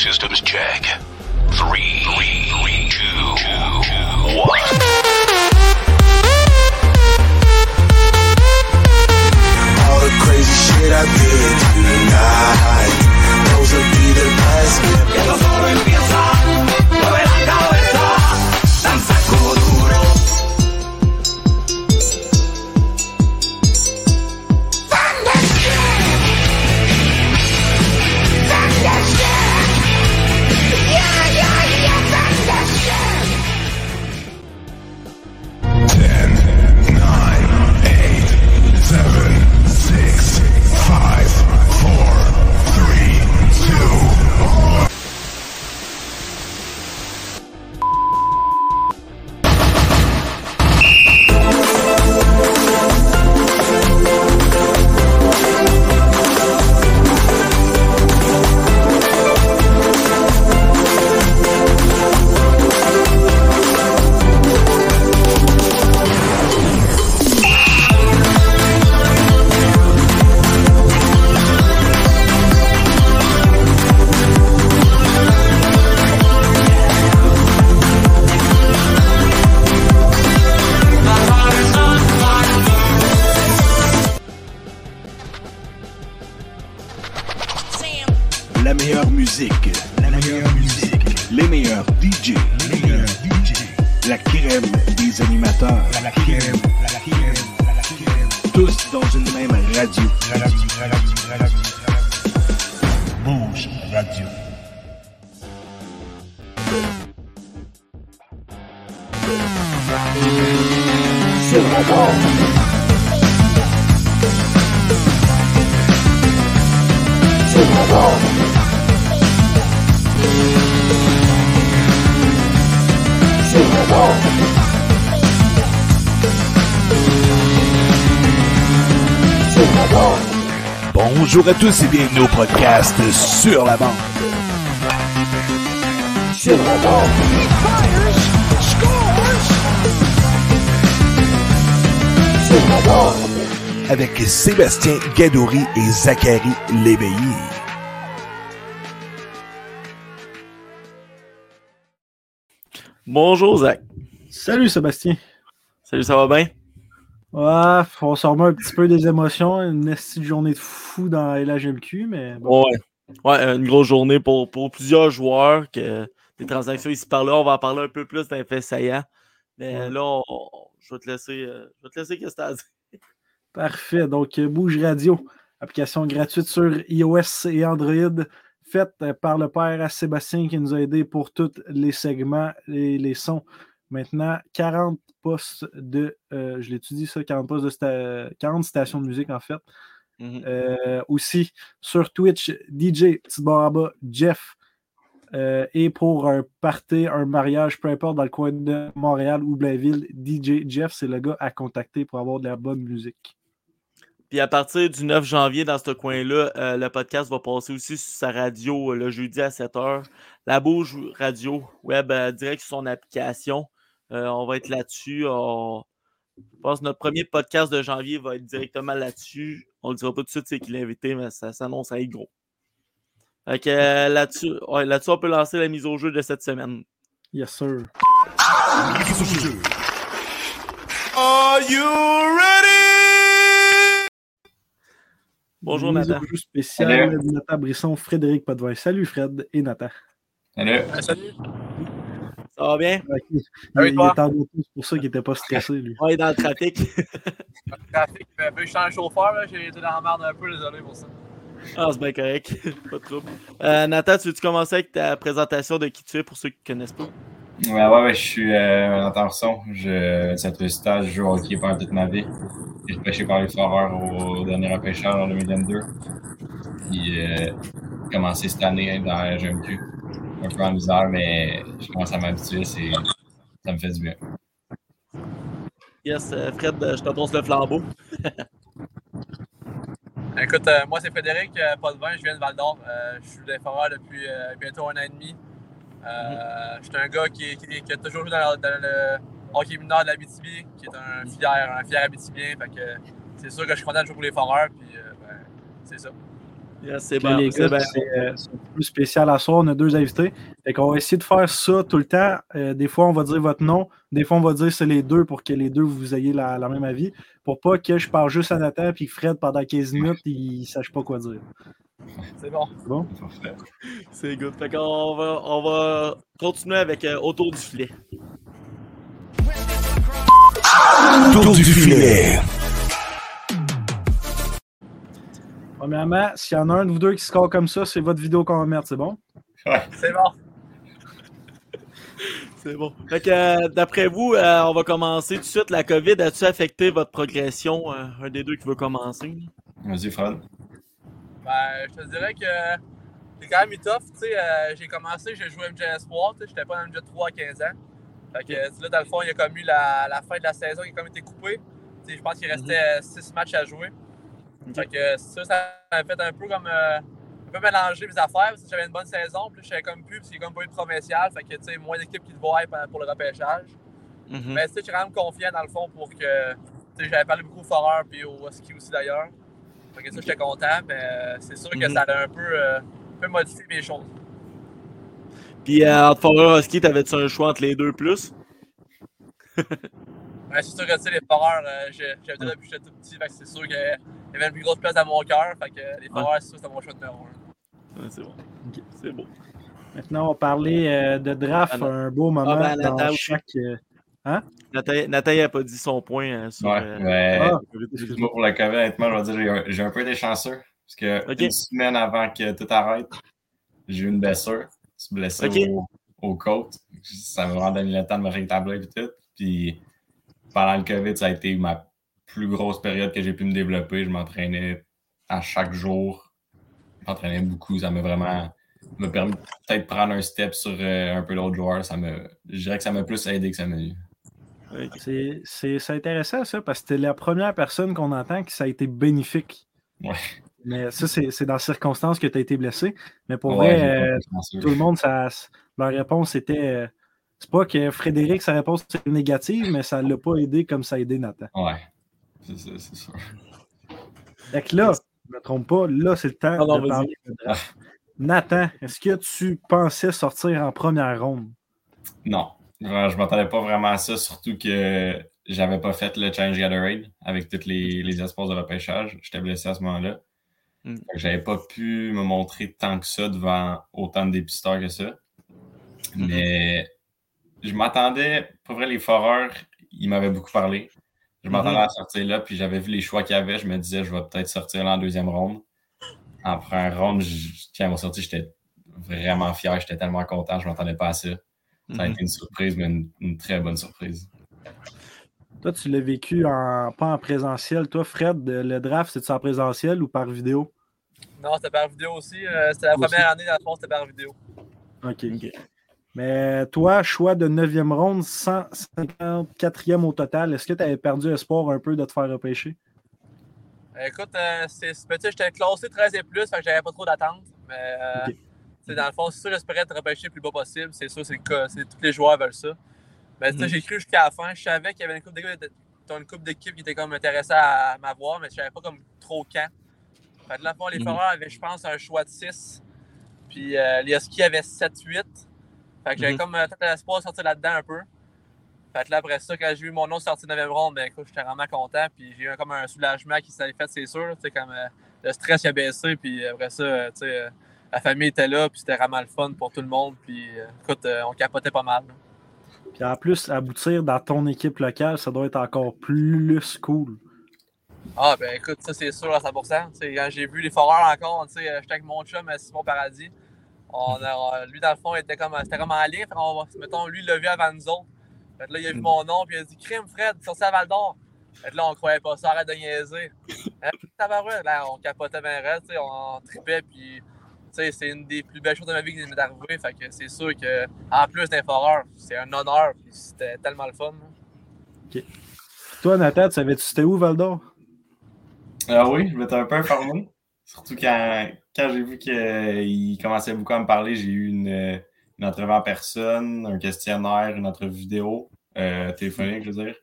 Systems check. Three, three, two, two, one. All the crazy shit I did tonight. Those will be the best. Ten, La meilleure musique. La meilleure musique. Les meilleurs DJ. Les meilleurs DJ. La crème des animateurs. La crème. Tous dans une même radio. Bouge Radio. Sur la bande. Sur Bonjour à tous et bienvenue au podcast Sur la bande. Sur la bande. Sur la bande. Avec Sébastien Gadouri et Zachary Léveillé. Bonjour Zach. Salut Sébastien. Salut, ça va bien? Ouais, on remet un petit peu des émotions. Une petite journée de fou dans LHMQ, mais bon. Ouais. Ouais, une grosse journée pour, pour plusieurs joueurs. Que, des transactions ici par là. On va en parler un peu plus d'un fait saillant. Mais Ouais. là, on- on- je vais te laisser. euh, je vais te laisser qu'est-ce que. Parfait. Donc, euh, Bouge Radio, application gratuite sur iOS et Android, faite euh, par le père à Sébastien qui nous a aidé pour tous les segments et les sons. Maintenant, 40 postes de. euh, je l'étudie ça, 40 postes de sta- 40 stations de musique en fait. Mhm. Euh, aussi sur Twitch, DJ Petit Baraba, Jeff. Euh, et pour un party, un mariage, peu importe, dans le coin de Montréal ou Blainville, DJ Jeff, c'est le gars à contacter pour avoir de la bonne musique. Puis à partir du 9 janvier, dans ce coin-là, euh, le podcast va passer aussi sur sa radio euh, le jeudi à 7h. La Bouge Radio Web, euh, direct sur son application. Euh, on va être là-dessus. On- Je pense que notre premier podcast de janvier va être directement là-dessus. On ne le dira pas tout de suite c'est qui l'invité, mais ça s'annonce à être gros. Fait que euh, là-dessus, ouais, là-dessus, on peut lancer la mise au jeu de cette semaine. Yes, sir. Are you ready? Bonjour Mise au Nathan. jeu spécial Nathan Brisson, Frédéric Potvin. Salut Fred et Nathan. Salut. Ça va bien? Ok. Il, il est en c'est pour ça qu'il n'était pas stressé, lui. Est dans le trafic. Le trafic, euh, je suis un chauffeur, là, j'ai été dans la merde un peu, désolé pour ça. Ah, c'est bien correct. pas de trouble. Euh, Nathan, tu veux-tu commencer avec ta présentation de qui tu es pour ceux qui ne connaissent pas? Ouais, ouais, ouais, je suis euh, un son. Je, c'est un stage, je joue au hockey pendant toute ma vie. J'ai pêché par les foreurs au dernier repêchage en 2022. Puis, euh, j'ai commencé cette année dans la GMQ. Un peu en misère, mais je commence à m'habituer, c'est, ça me fait du bien. Yes, euh, Fred, euh, je te pose le flambeau. Écoute, euh, moi c'est Frédéric euh, Potvin, je viens de Val d'Or. Euh, je suis déforeur depuis euh, bientôt un an et demi. Euh, Je suis un gars qui, qui- qui a toujours joué dans, dans le hockey mineur de la BTB, qui est un fier, un fier Abitibien. Fait que c'est sûr que je suis content de jouer pour les foreurs, puis euh, ben, c'est ça. Yes, c'est bon. les c'est gars, bien. c'est euh, c'est un peu spécial à soir. On a deux invités. Fait qu'on va essayer de faire ça tout le temps. Euh, des fois, on va dire votre nom. Des fois, on va dire c'est les deux pour que les deux vous ayez la, la même avis. Pour pas que je parle juste à Nathan puis que Fred, pendant 15 minutes, il ne sache pas quoi dire. C'est bon. C'est bon? C'est good. Fait qu'on va, on va continuer avec euh, autour du filet. Tour du filet. Premièrement, s'il y en a un de vous deux qui score comme ça, c'est votre vidéo qu'on va mettre, c'est bon? Ouais. C'est bon. C'est bon. Fait que euh, d'après vous, euh, on va commencer tout de suite. La COVID a-tu affecté votre progression? Euh, un des deux qui veut commencer? Vas-y, Fred. Ben, je te dirais que c'est quand même tough. Tu sais, euh, j'ai commencé, j'ai joué MJ Espoir. Tu sais, j'étais pas dans MJ 3 à 15 ans. Fait que là, dans le fond, il y a comme eu la, la fin de la saison qui a comme été coupée. Tu sais, je pense qu'il restait 6 matchs à jouer. Fait que ça, ça m'a fait un peu comme. euh, un peu mélanger mes affaires parce que j'avais une bonne saison. Puis je savais comme plus, parce qu'il n'y a comme pas eu de provincial. Fait que, tu sais, moins d'équipes qui te voient pour le repêchage. Mhm. Mais tu sais, je suis quand même confiant dans le fond pour que. Tu sais, j'avais parlé beaucoup au Foreur puis au ski aussi d'ailleurs. Fait que ça, j'étais content, mais euh, c'est sûr que Mhm. ça a un peu, euh, un peu modifié mes choses. Puis euh, entre Foreur Husky, t'avais-tu un choix entre les deux plus? Ouais, c'est sûr que tu sais, les Foreurs, euh, j'ai- j'avais dit depuis que j'étais tout petit, fait que c'est sûr qu'il y avait une plus grosse place dans mon cœur. Fait que les Foreurs, que c'était mon choix numéro un. Ouais, c'est bon. C'est beau. Maintenant, on va parler euh, de draft, Ah, un beau moment ben, dans Nathan aussi. chaque. euh, Nathalie Nathalie a pas dit son point euh, sur. Ouais, euh, mais Ah, excuse-moi pour le COVID, honnêtement, je vais dire, j'ai- j'ai un peu été chanceux. Parce que Ok. une semaine avant que tout arrête, j'ai eu une blessure. Je suis blessé au, côtes. Ça m'a vraiment donné le temps de me rétablir et tout. Puis pendant le COVID, ça a été ma plus grosse période que j'ai pu me développer. Je m'entraînais à chaque jour. Je m'entraînais beaucoup. Ça m'a vraiment m'a permis de peut-être prendre un step sur euh, un peu l'autre joueur. Ça me, je dirais que ça m'a plus aidé que ça m'a eu. C'est c'est- c'est intéressant, ça, parce que c'était la première personne qu'on entend que ça a été bénéfique. Ouais. Mais ça, c'est c'est dans les circonstances que tu as été blessé. Mais pour Ouais, vrai, euh, tout le monde, ça, leur réponse était. euh, c'est pas que Frédéric, sa réponse était négative, mais ça ne l'a pas aidé comme ça a aidé Nathan. Ouais. C'est ça, c'est sûr. Fait que là, je ne me trompe pas, là, c'est le temps Ah non, de vas-y. parler de draft. Nathan, est-ce que tu pensais sortir en première ronde? Non, je je m'attendais pas vraiment à ça, surtout que j'avais pas fait le Challenge Gatorade avec tous les, les espoirs de repêchage. J'étais blessé à ce moment-là. Mm. J'avais pas pu me montrer tant que ça devant autant de dépisteurs que ça. Mais je m'attendais, pour vrai, les foreurs, ils m'avaient beaucoup parlé. Je m'attendais à sortir là, puis j'avais vu les choix qu'il y avait. Je me disais, je vais peut-être sortir là en deuxième ronde. En première ronde, je- quand ils m'ont sorti, j'étais vraiment fier. J'étais tellement content. Je m'attendais pas à ça. Ça a Mhm. été une surprise, mais une, une très bonne surprise. Toi, tu l'as vécu en, pas en présentiel. Toi, Fred, le draft, c'est-tu en présentiel ou par vidéo? Non, c'était par vidéo aussi. euh, c'était la Aussi. première année, dans le fond, c'était par vidéo. OK. Ok. Mais toi, choix de 9e ronde, 154e au total. Est-ce que tu avais perdu espoir un peu de te faire repêcher? Euh, écoute, euh, c'est petit, j'étais classé 13 et plus, fait que j'avais pas trop d'attente. Mais euh, dans le fond, c'est sûr, j'espérais être repêché le plus bas possible. C'est sûr, c'est le cas. Tous les joueurs veulent ça. Mais Mhm. j'ai cru jusqu'à la fin. Je savais qu'il y avait une coupe d'équipe une couple d'équipes qui était comme intéressée à m'avoir, mais je savais pas comme trop quand. Fait que là, fond, les Mhm. Foreurs avaient, je pense, un choix de 6. Puis euh, les Huskies avaient 7-8. Fait que j'avais Mhm. comme euh, peut-être l'espoir de sortir là-dedans un peu. Fait que là, après ça, quand j'ai vu mon nom sortir 9e ronde, ben écoute, j'étais vraiment content. Puis j'ai eu comme un soulagement qui s'est fait, c'est sûr. Tu sais, comme euh, le stress a baissé. Puis après ça, euh, tu sais, euh, la famille était là. Puis c'était vraiment le fun pour tout le monde. Puis euh, écoute, euh, on capotait pas mal. là. Puis en plus, aboutir dans ton équipe locale, ça doit être encore plus cool. Ah, ben écoute, ça c'est sûr à 100%. Tu sais, quand j'ai vu les foreurs encore, tu sais, j'étais avec mon chum Simon Paradis. On a, lui, dans le fond, il était comme, c'était comme en ligne. Fait qu'on va- mettons, lui, il l'a vu avant nous autres. Fait que là, il a vu mon nom, puis il a dit Crime, Fred, sorti à Val d'Or. Fait que là, on croyait pas ça, arrête de niaiser. Hein, tabarouette, là, on capotait bien raide, tu sais, on tripait, puis tu sais, c'est une des plus belles choses de ma vie qui m'est arrivée. Fait que c'est sûr que, en plus d'un foreur, c'est un honneur, puis c'était tellement le fun. là. Toi, Nathan, tu savais-tu c'était où, Val d'Or? Ah oui, je m'étais un peu informé. Surtout quand, quand j'ai vu qu'il commençait beaucoup à me parler, j'ai eu une, une entrevue en personne, un questionnaire, une entrevue vidéo, euh, téléphonique, je veux dire.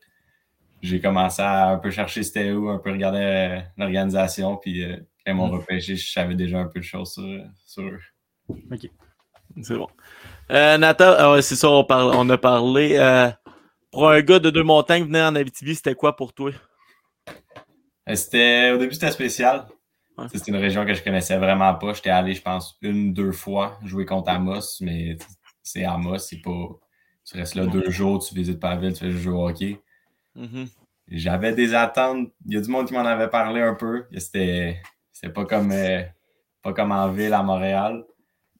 J'ai commencé à un peu chercher c'était où, un peu regarder euh, l'organisation. Puis euh, quand ils m'ont Mm. repêché, je savais déjà un peu de choses sur, sur eux. C'est bon. Euh, Nathan, ah c'est ça, on, parle, on a parlé. euh, pour un gars de deux montagnes venir en Abitibi, c'était quoi pour toi? Euh, C'était, au début, c'était spécial. Ouais. C'est une région que je connaissais vraiment pas. J'étais allé, je pense, une, deux fois jouer contre Amos, mais c'est Amos, c'est pas. Tu restes là deux jours, tu visites pas la ville, tu fais juste jouer au hockey. Mhm. J'avais des attentes. Il y a du monde qui m'en avait parlé un peu. C'était, pas comme euh, pas comme en ville à Montréal.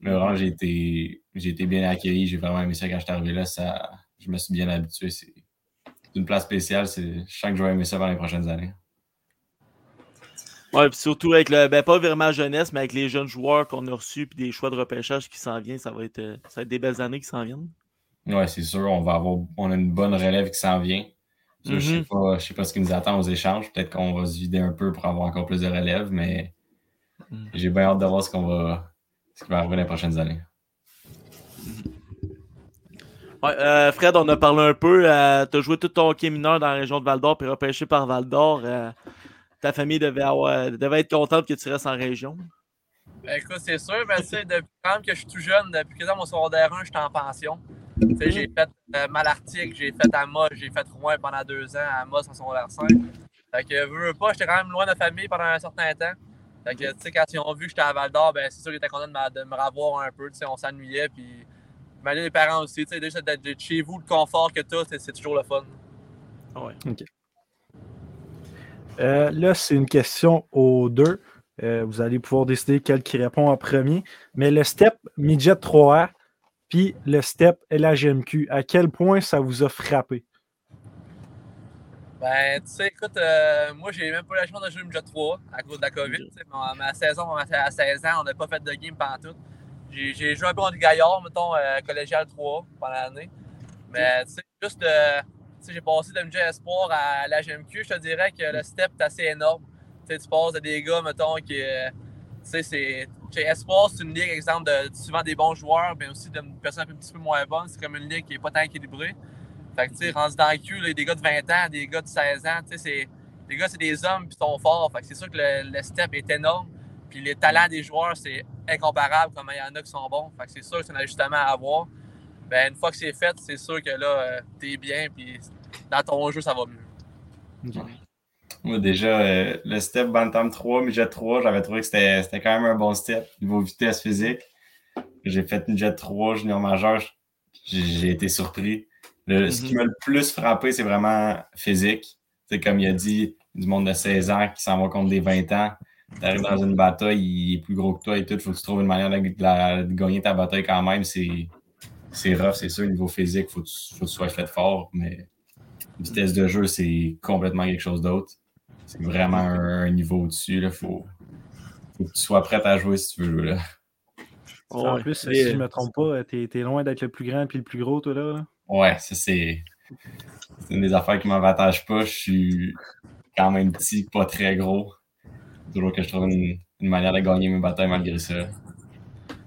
Mais vraiment, j'ai été, j'ai été bien accueilli. J'ai vraiment aimé ça quand je suis arrivé là. Ça, je me suis bien habitué. C'est une place spéciale. C'est, je sens que je vais aimer ça dans les prochaines années. Ouais, puis surtout avec le. Ben, pas vraiment jeunesse, mais avec les jeunes joueurs qu'on a reçus puis des choix de repêchage qui s'en viennent, ça va être, euh, ça va être des belles années qui s'en viennent. Ouais, c'est sûr. On va avoir, on a une bonne relève qui s'en vient. Je sais Mhm. pas, je sais pas ce qui nous attend aux échanges. Peut-être qu'on va se vider un peu pour avoir encore plus de relève, mais Mhm. j'ai bien hâte de voir ce qu'on va, ce qui va arriver les prochaines années. Ouais, euh, Fred, on a parlé un peu. tu as joué tout ton hockey mineur dans la région de Val d'Or puis repêché par Val d'Or. euh, ta famille devait, avoir, devait être contente que tu restes en région? Ben, écoute, c'est sûr, mais tu sais, depuis quand que je suis tout jeune, depuis que dans mon secondaire 1, j'étais en pension. Tu sais, j'ai fait euh, Malartic, j'ai fait Amos, j'ai fait Rouen pendant deux ans, à Amos en secondaire 5. Fait que, veux, veux pas, j'étais quand même loin de la famille pendant un certain temps. Fait que, tu sais, quand ils ont vu que j'étais à Val d'Or, ben, c'est sûr qu'ils étaient contents de, me- de me revoir un peu, tu sais, on s'ennuyait, puis imagine les parents aussi, tu sais, déjà d'être d'être chez vous, le confort que t'as, c'est- c'est toujours le fun. Ouais. Euh, là, c'est une question aux deux. Euh, vous allez pouvoir décider quel qui répond en premier. Mais le step Midget 3A puis le step LHMQ, à quel point ça vous a frappé? Ben, tu sais, écoute, euh, moi, j'ai même pas la chance de jouer Midget 3 à cause de la COVID. Ma, ma saison, ma- à 16 ans, on n'a pas fait de game pendant tout. J'ai joué un peu contre Gaillard, mettons, euh, collégial 3 pendant l'année. Mais, tu sais, juste, euh, j'ai passé de Midget Espoir à la GMQ. Je te dirais que le step est assez énorme. Tu passes de des gars, mettons, qui. euh, tu sais, c'est. Espoir, c'est une ligue, exemple, de souvent des bons joueurs, mais aussi de personnes un petit peu moins bonnes. C'est comme une ligue qui n'est pas tant équilibrée. Fait que, tu sais, dans le cul, des gars de 20 ans, des gars de 16 ans, tu sais, c'est... Les gars, c'est des hommes, puis ils sont forts. Fait que c'est sûr que le, step est énorme. Puis les talents des joueurs, c'est incomparable comment il y en a qui sont bons. Fait que c'est sûr que c'est un ajustement à avoir. Ben, une fois que c'est fait, c'est sûr que là, euh, t'es bien, puis dans ton jeu, ça va mieux. Moi, déjà, euh, le step Bantam 3, Midget 3, j'avais trouvé que c'était c'était quand même un bon step, niveau vitesse physique. J'ai fait Midget 3, junior majeur, j'ai été surpris. Le- Ce qui m'a le plus frappé, c'est vraiment physique. C'est comme il a dit, du monde de 16 ans qui s'en va contre des 20 ans. T'arrives dans une bataille, il est plus gros que toi et tout. Il faut que tu trouves une manière de, de la- de gagner ta bataille quand même. C'est c'est rough, c'est sûr. Niveau physique, il faut, que tu- faut que tu sois fait fort. Mais vitesse de jeu, c'est complètement quelque chose d'autre. C'est vraiment un, un niveau au-dessus. Il faut, faut que tu sois prêt à jouer si tu veux jouer là. en plus, si je euh, ne me trompe pas, t'es es loin d'être le plus grand et le plus gros, toi, là. là. Ouais, ça c'est. C'est une des affaires qui m'avantage pas. Je suis quand même petit, pas très gros. Toujours que je trouve une, une manière de gagner mes batailles malgré ça.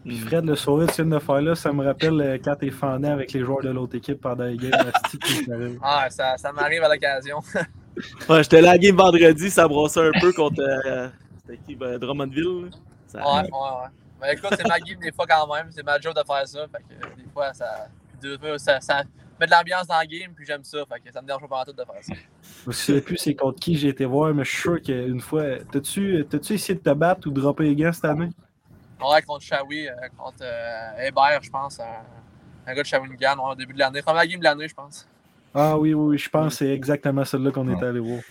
Puis Fred, le sourire que tu viens de faire là, ça me rappelle euh, quand t'es fendant avec les joueurs de l'autre équipe pendant les games. Ah, ça, ça m'arrive à l'occasion. Ouais, j'étais là à game vendredi, ça brossait un peu contre. euh, qui ben, Drummondville. Ça- Ouais, ouais, ouais. Mais écoute, c'est ma game des fois quand même. C'est ma job de faire ça. Fait que euh, des fois, ça, fois, ça, ça met de l'ambiance dans le game, puis j'aime ça. Fait que ça me dérange pas tout de faire ça. Je me souviens plus c'est contre qui j'ai été voir, mais je suis sûr qu'une fois. T'as-tu t'as-tu essayé de te battre ou de dropper les gants cette année? Ouais, contre Shawi, euh, contre euh, Hébert, je pense. Un, un gars de Shawinigan, ouais, au début de l'année. Première game de l'année, je pense. Ah oui, oui, oui, je pense que c'est exactement celle-là qu'on est allé voir.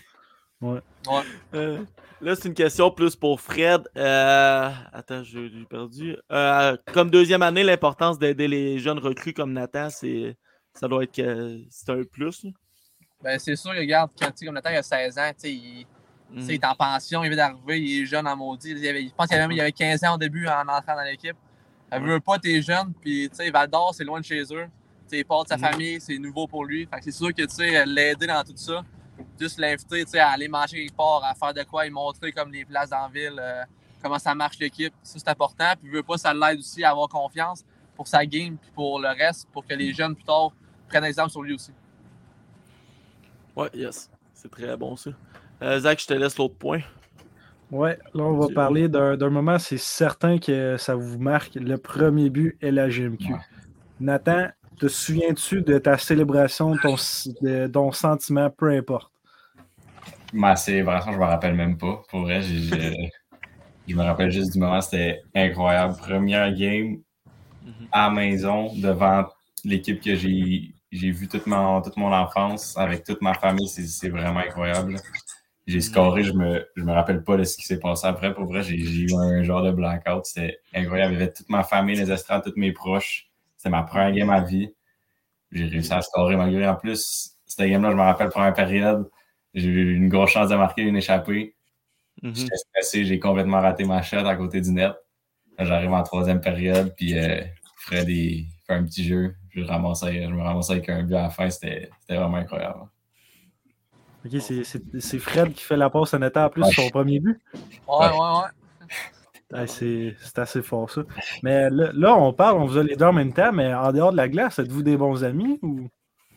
Euh, là, c'est une question plus pour Fred. Euh, Attends, je l'ai perdu. Euh, comme deuxième année, l'importance d'aider les jeunes recrues comme Nathan, c'est ça doit être que c'est un plus. là. Ben, c'est sûr, regarde, quand comme Nathan, il a 16 ans, tu sais, il, sais, il Mhm. est en pension, il vient d'arriver, il est jeune en maudit. Il avait- je pense qu'il avait, il avait 15 ans au début en entrant dans l'équipe. Elle veut pas, t'es jeune, puis tu sais, Val d'Or, c'est loin de chez eux. Tu sais, il part de sa Mhm. famille, c'est nouveau pour lui. Fait que c'est sûr que, tu sais, l'aider dans tout ça, juste l'inviter, tu sais, à aller manger quelque part, à faire de quoi, lui montrer comme les places dans la ville, euh, comment ça marche l'équipe, ça c'est important. Puis, il veut pas, ça l'aide aussi à avoir confiance pour sa game, puis pour le reste, pour que les jeunes, plus tard, prennent exemple sur lui aussi. Ouais, yes. C'est très bon ça. Euh, Zach, je te laisse l'autre point. Ouais, là, on va parler d'un d'un moment, c'est certain que ça vous marque. Le premier but est la GMQ. Ouais. Nathan, te souviens-tu de ta célébration, ton, de ton sentiment, peu importe? Ma célébration, je me rappelle même pas. Pour vrai, je me rappelle juste du moment, c'était incroyable. Première game à la maison devant l'équipe que j'ai j'ai vu toute mon, toute mon enfance avec toute ma famille, c'est c'est vraiment incroyable. J'ai scoré, je me, je me rappelle pas de ce qui s'est passé après. Pour vrai, j'ai eu un genre de blackout. C'était incroyable. Il y avait toute ma famille, les estrades, tous mes proches. C'était ma première game à vie. J'ai réussi à scorer malgré. En plus, cette game-là, je me rappelle, première période, j'ai eu une grosse chance de marquer une échappée. Mhm. J'étais stressé, j'ai complètement raté ma shot à côté du net. J'arrive en troisième période, puis euh, Fred fait un petit jeu. Je, ramassais, je me ramassais avec un but à la fin, c'était vraiment incroyable. Ok, c'est- Fred qui fait la passe à Nathan en plus son premier but. Ouais, ouais, ouais. Ouais, c'est assez fort ça. Mais là, là, on parle, on vous a les deux en même temps, mais en dehors de la glace, êtes-vous des bons amis ou?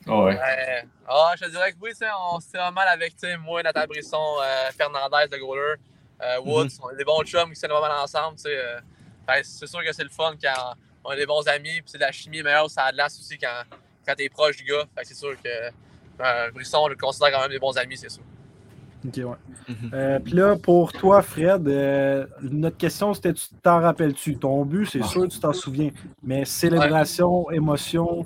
Oh, ouais. Ouais. Ah, je te dirais que oui, on se tient mal avec tu sais, moi, Nathan Brisson, euh, Fernandez, le goaler, euh, Woods. On est des bons chums qui se tiennent vraiment ensemble. tu sais, euh. C'est sûr que c'est le fun quand on est des bons amis. Puis c'est de la chimie meilleure, ça a de l'as aussi quand, quand t'es proche du gars. Fait que c'est sûr que euh, Brisson, on le considère quand même des bons amis, c'est sûr. Ok, ouais. Mhm. Euh, Puis là, pour toi, Fred, euh, notre question c'était tu t'en rappelles-tu? Ton but, c'est sûr, tu t'en souviens. Mais célébration, émotion?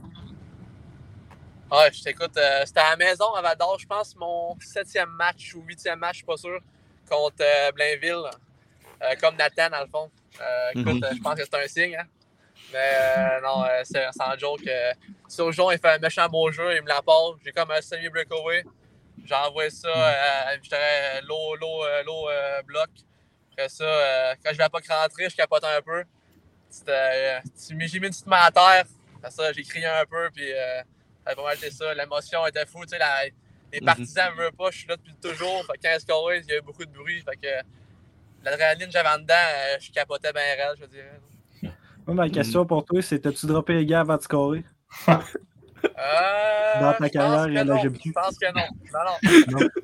Ouais, je t'écoute. euh, C'était à la maison à Val d'Or, je pense, mon septième match ou huitième match, je suis pas sûr, contre euh, Blainville. Euh, comme Nathan, dans le fond. Euh, écoute, Mhm. euh, je pense que c'est un signe. Hein? Mais euh, non, euh, c'est sans joke. Euh, Surgeon, il fait un méchant beau jeu, il me la passe. J'ai comme un semi-breakaway. J'envoie ça, euh, je dirais, low, low, euh, low euh, bloc. Après ça, euh, quand je ne vais pas rentrer, je capotais un peu. Euh, j'ai mis une petite main à terre. Après ça, j'ai crié un peu, puis euh, ça a pas mal été ça. L'émotion était fou. Tu sais, la- les Mhm. partisans ne veulent pas, je suis là depuis toujours. Fait que quand ils scoraient, il y a eu beaucoup de bruit. Fait que l'adrénaline que j'avais en dedans, euh, je capotais bien réel, je dirais. Moi, ma question pour toi, c'est t'as-tu droppé les gars avant de scorer? Euh, Dans ta carrière, il y a plus. Je pense que non. Non, non.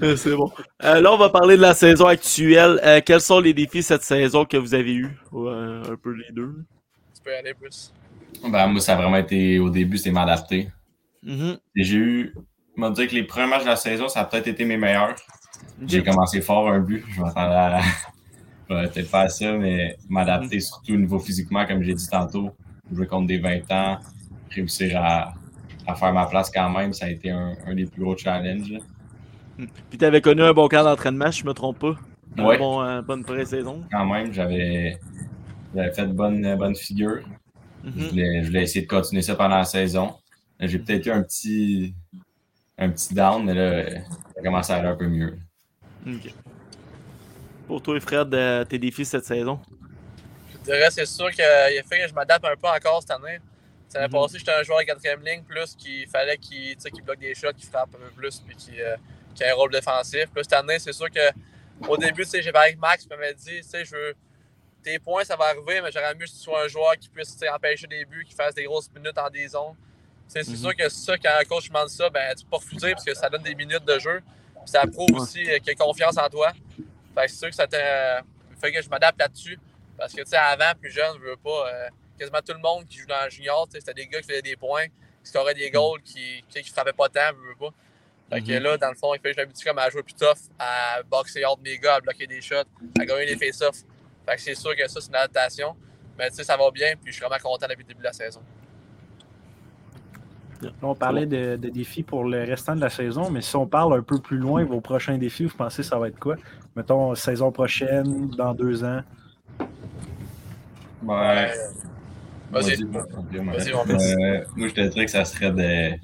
Euh, C'est bon. Euh, là, on va parler de la saison actuelle. Euh, quels sont les défis cette saison que vous avez eus? Un peu les deux. Tu peux y aller plus. Ben, moi, ça a vraiment été, au début, c'était m'adapter. Mhm. Et J'ai eu, je vais dire que les premiers matchs de la saison, ça a peut-être été mes meilleurs. J'ai commencé fort un but. Je m'attendais à je vais peut-être faire ça, mais m'adapter surtout au niveau physiquement, comme j'ai dit tantôt. Jouer contre des 20 ans, réussir à, à faire ma place quand même, ça a été un, un des plus gros challenges. là. Puis t'avais connu un bon camp d'entraînement, si je me trompe pas. Ouais. bon, euh, bonne pré-saison. Quand même, j'avais j'avais fait de bonnes bonne figure. Je voulais, je voulais essayer de continuer ça pendant la saison. J'ai peut-être eu un petit, un petit down, mais là, ça a commencé à aller un peu mieux. Pour toi, Fred, euh, tes défis cette saison? Je dirais, c'est sûr qu'il a fait que je m'adapte un peu encore cette année. L'année Mhm. passée, j'étais un joueur de quatrième ligne, plus qu'il fallait qu'il bloque des shots, qu'il frappe un peu plus, puis qu'il euh, ait un rôle défensif. Plus cette année, c'est sûr que au début, j'ai parlé avec Max, il m'avait dit, tu sais, je veux. Tes points, ça va arriver, mais j'aurais mieux que tu sois un joueur qui puisse empêcher des buts, qui fasse des grosses minutes en des zones. C'est Mhm. sûr que ça, quand un coach demande ça, ben, tu peux pas refuser parce que ça donne des minutes de jeu. Puis ça prouve aussi euh, qu'il a confiance en toi. Fait que c'est sûr que ça fait que je m'adapte là-dessus. Parce que, tu sais, avant, plus jeune, je veux pas. euh, quasiment tout le monde qui joue dans le junior, tu sais, c'était des gars qui faisaient des points, qui scoraient des goals, qui, qui frappaient pas tant, je veux pas. Fait que Mhm. là, dans le fond, il fait que je m'habitue comme à jouer plus tough, à boxer hors de mes gars, à bloquer des shots, à gagner des face-offs. Fait que c'est sûr que ça, c'est une adaptation. Mais tu sais, ça va bien, puis je suis vraiment content depuis le début de la saison. Là, on parlait de, de défis pour le restant de la saison, mais si on parle un peu plus loin, vos prochains défis, vous pensez que ça va être quoi? Mettons, saison prochaine, dans deux ans? Ouais. Vas-y. Euh, moi, je te dirais que ça serait de-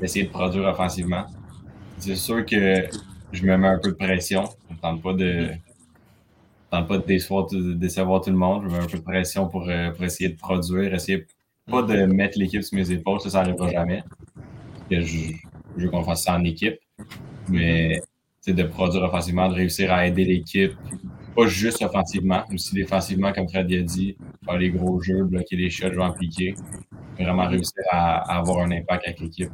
d'essayer de, produire offensivement. C'est sûr que je me mets un peu de pression. Je ne tente pas de, tente pas de décevoir, de décevoir tout le monde. Je mets un peu de pression pour, euh, pour essayer de produire, essayer pas de mettre l'équipe sur mes épaules. Ça, ça n'arrivera jamais. Que je, je veux qu'on fasse ça en équipe. Mais c'est de produire offensivement, de réussir à aider l'équipe, pas juste offensivement, aussi défensivement, comme Fred a dit, faire les gros jeux, bloquer les shots, jouer en piqué. Vraiment réussir à, à avoir un impact avec l'équipe.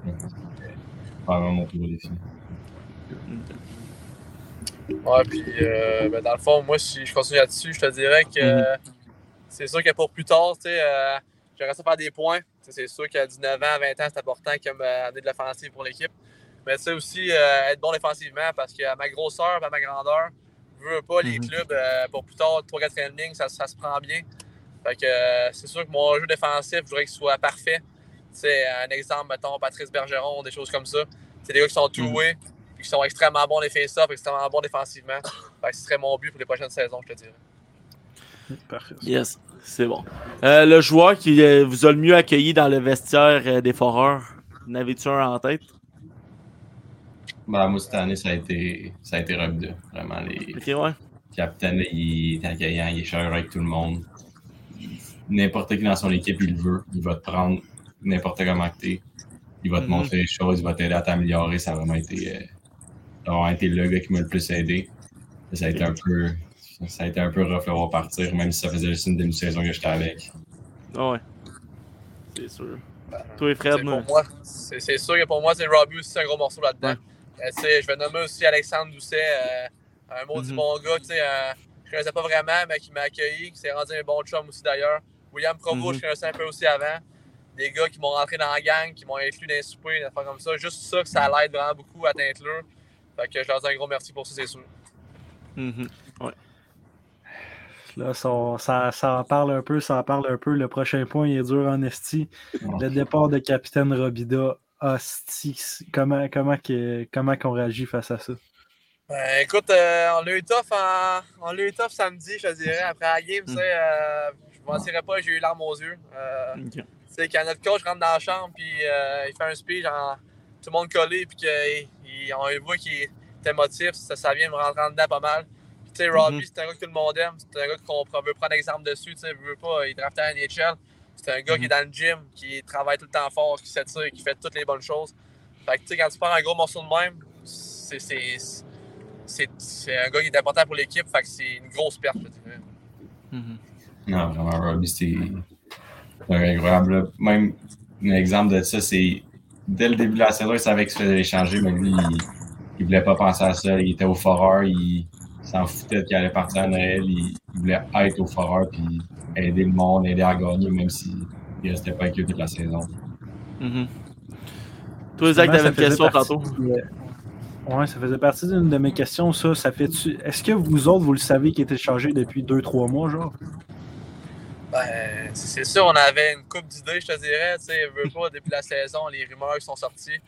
Vraiment mon plus gros défi. Ouais, puis euh, ben, dans le fond, moi, si je continue là-dessus, je te dirais que Mhm. euh, c'est sûr que pour plus tard, tu sais, euh, j'aimerais ça faire des points. C'est sûr qu'à 19 ans, 20 ans, c'est important comme euh, année de l'offensive pour l'équipe. Mais tu sais aussi euh, être bon défensivement parce qu'à ma grosseur, à ma grandeur, je veux pas les Mhm. clubs euh, pour plus tard, 3-4 ligne, ça, ça se prend bien. Fait que euh, c'est sûr que mon jeu défensif, je voudrais qu'il soit parfait. Sais, un exemple, mettons, Patrice Bergeron, des choses comme ça. C'est des gars qui sont two-way, puis qui sont extrêmement bons les face-up, extrêmement bons défensivement. Fait que ce serait mon but pour les prochaines saisons, je te dirais. Parfait. Yes, c'est bon. Euh, le joueur qui euh, vous a le mieux accueilli dans le vestiaire euh, des Foreurs, n'avez-tu un en tête? Ben, moi, cette année, ça a été, ça a été Rob 2. Vraiment, les Ok, ouais. capitaines, il est accueillant, il est chaleureux avec tout le monde. N'importe qui dans son équipe, il le veut. Il va te prendre n'importe comment que t'es. Il va te Mhm. montrer les choses, il va t'aider à t'améliorer. Ça a vraiment été, ça a vraiment été le gars qui m'a le plus aidé. Ça a été un peu, ça a été un peu rough le voir partir, même si ça faisait juste une demi-saison que j'étais avec. Ah ouais. C'est sûr. Toi et Fred, moi, c'est sûr que pour moi, c'est Robbie aussi un gros morceau là-dedans. Euh, tu sais, je vais nommer aussi Alexandre Doucet, euh, un maudit Mhm. bon gars, tu sais, euh, je connaissais pas vraiment, mais qui m'a accueilli, qui s'est rendu un bon chum aussi d'ailleurs. William Provo, Mhm. je connaissais un peu aussi avant. Des gars qui m'ont rentré dans la gang, qui m'ont inclus dans les soupers, des affaires comme ça. Juste ça, que ça l'aide vraiment beaucoup à Tinteleur. Fait que je leur dis un gros merci pour ça, c'est sûr. Mhm. Là, ça, ça, ça en parle un peu, ça en parle un peu. Le prochain point, il est dur en esti. Le départ de Capitaine Robida. Asti, comment, comment, que- comment qu'on réagit face à ça? Ben, écoute, euh, on l'a eu tough, en- on l'a eu tough samedi, je te dirais. Après la game, sais, euh, je ne mentirais pas, j'ai eu larmes aux yeux. Euh. Tu sais, quand notre coach rentre dans la chambre, puis euh, il fait un speech, en, tout le monde collé, puis qu'on voit qu'il est émotif, ça, ça vient me rentrer en dedans pas mal. Sais, Robbie, Mhm. c'est un gars que tout le monde aime, c'est un gars qu'on veut prendre exemple dessus, tu sais, veut pas, il draftait à NHL. C'est un gars qui est dans le gym, qui travaille tout le temps fort, qui s'étire, qui fait toutes les bonnes choses. Fait que, tu sais, quand tu prends un gros morceau de même, c'est- c'est c'est- c'est un gars qui est important pour l'équipe, fait que c'est une grosse perte, je. Mhm. Non, vraiment, Robbie, c'est incroyable. Même un exemple de ça, c'est dès le début de la saison, il savait qu'il se faisait échanger, mais lui, il, il voulait pas penser à ça. Il était au foreur, il s'en foutait qu'il allait partir à Noël. Il, il voulait être au foreur puis aider le monde, aider à gagner, même s'il ne restait pas avec eux toute la saison. Mhm. Toi, Zach, t'avais ça une question tantôt. Ouais, ça faisait partie d'une de mes questions, ça. ça fait Est-ce que vous autres, vous le savez qu'il était chargé depuis 2-3 mois, genre? Ben, c'est c'est sûr, on avait une coupe d'idées, je te dirais. Tu sais, veux pas, depuis la saison, les rumeurs qui sont sorties.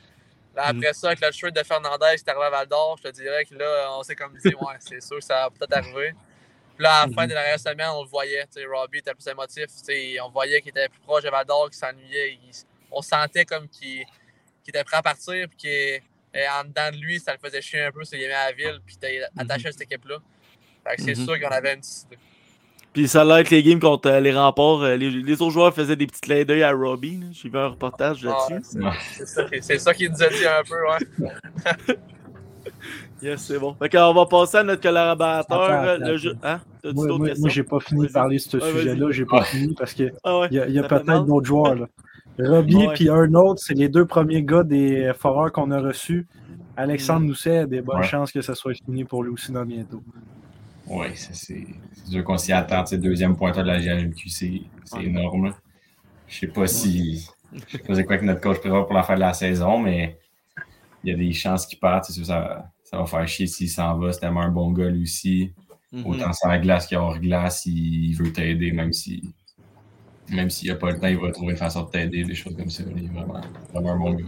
Là, après ça, avec le trade de Fernandez qui est arrivé à Val d'Or, je te dirais que là, on s'est comme dit, ouais, c'est sûr que ça va peut-être arriver. Puis là, à la fin de la dernière semaine, on le voyait. Robbie était plus émotif. On voyait qu'il était plus proche de Val d'Or, qu'il s'ennuyait. Il- on sentait comme qu'il était prêt à partir, puis en dedans de lui, ça le faisait chier un peu, s'il aimait la ville, puis il était attaché à cette équipe-là. Fait que c'est Mhm. sûr qu'on avait une petite idée. Puis ça a être les games contre euh, les remparts. euh, les, les autres joueurs faisaient des petits clins d'œil à Robbie. là. J'ai vu un reportage Ah, là-dessus. c'est- c'est ça qui- qu'il nous a dit un peu, ouais. Yes, c'est bon. Fait qu'on va passer à notre collaborateur. Attends, attends, le jeu. Hein? Moi, j'ai pas fini de parler de ce Ouais, vas-y. sujet-là. J'ai pas Ouais. fini parce qu'il Ah ouais. y a, il y a Ça fait peut-être d'autres joueurs. Là. Robbie puis un autre, c'est les deux premiers gars des foreurs qu'on a reçus. Alexandre. Nousset a des bonnes Ouais. chances que ça soit fini pour lui aussi dans bientôt. Oui, c'est c'est sûr qu'on s'y attend. Sais, deuxième pointeur de la GMQ, c'est c'est Ouais. énorme. Je sais pas si. Je sais pas c'est quoi que notre coach prévoit pour la fin de la saison, mais il y a des chances qu'il parte. C'est sûr, ça, ça va faire chier s'il s'en va. C'est tellement un bon gars lui aussi. Mhm. Autant la glace qu'hors glace, il veut t'aider, même si. Même s'il n'a pas le temps, il va trouver une façon de t'aider, des choses comme ça. Il est vraiment, vraiment un bon gars.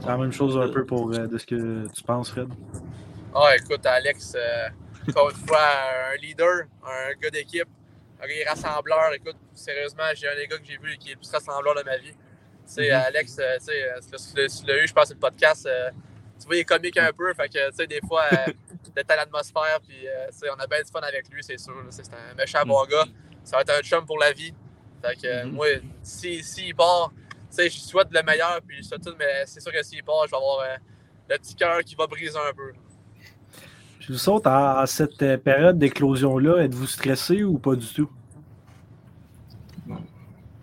C'est la même chose un peu pour euh, de ce que tu penses, Fred. Ah, écoute, Alex, euh, encore une fois, un leader, un gars d'équipe, un gars rassembleur. Écoute, sérieusement, j'ai un des gars que j'ai vu qui est le plus rassembleur de ma vie. Tu sais, Mhm. Alex, euh, tu sais, euh, si tu l'as- si eu, je pense, sur le podcast, euh, tu vois, il est comique un peu. Fait que, tu sais, des fois, d'être à l'atmosphère, puis, tu sais, on a bien du fun avec lui, c'est sûr. C'est un méchant bon gars. Ça va être un chum pour la vie. Fait que, Mhm. moi, s'il si, il part, tu sais, je souhaite le meilleur, puis je souhaite tout, mais c'est sûr que s'il part, je vais avoir le petit cœur qui va briser un peu. Vous saute à, à cette euh, période d'éclosion-là. Êtes-vous stressé ou pas du tout?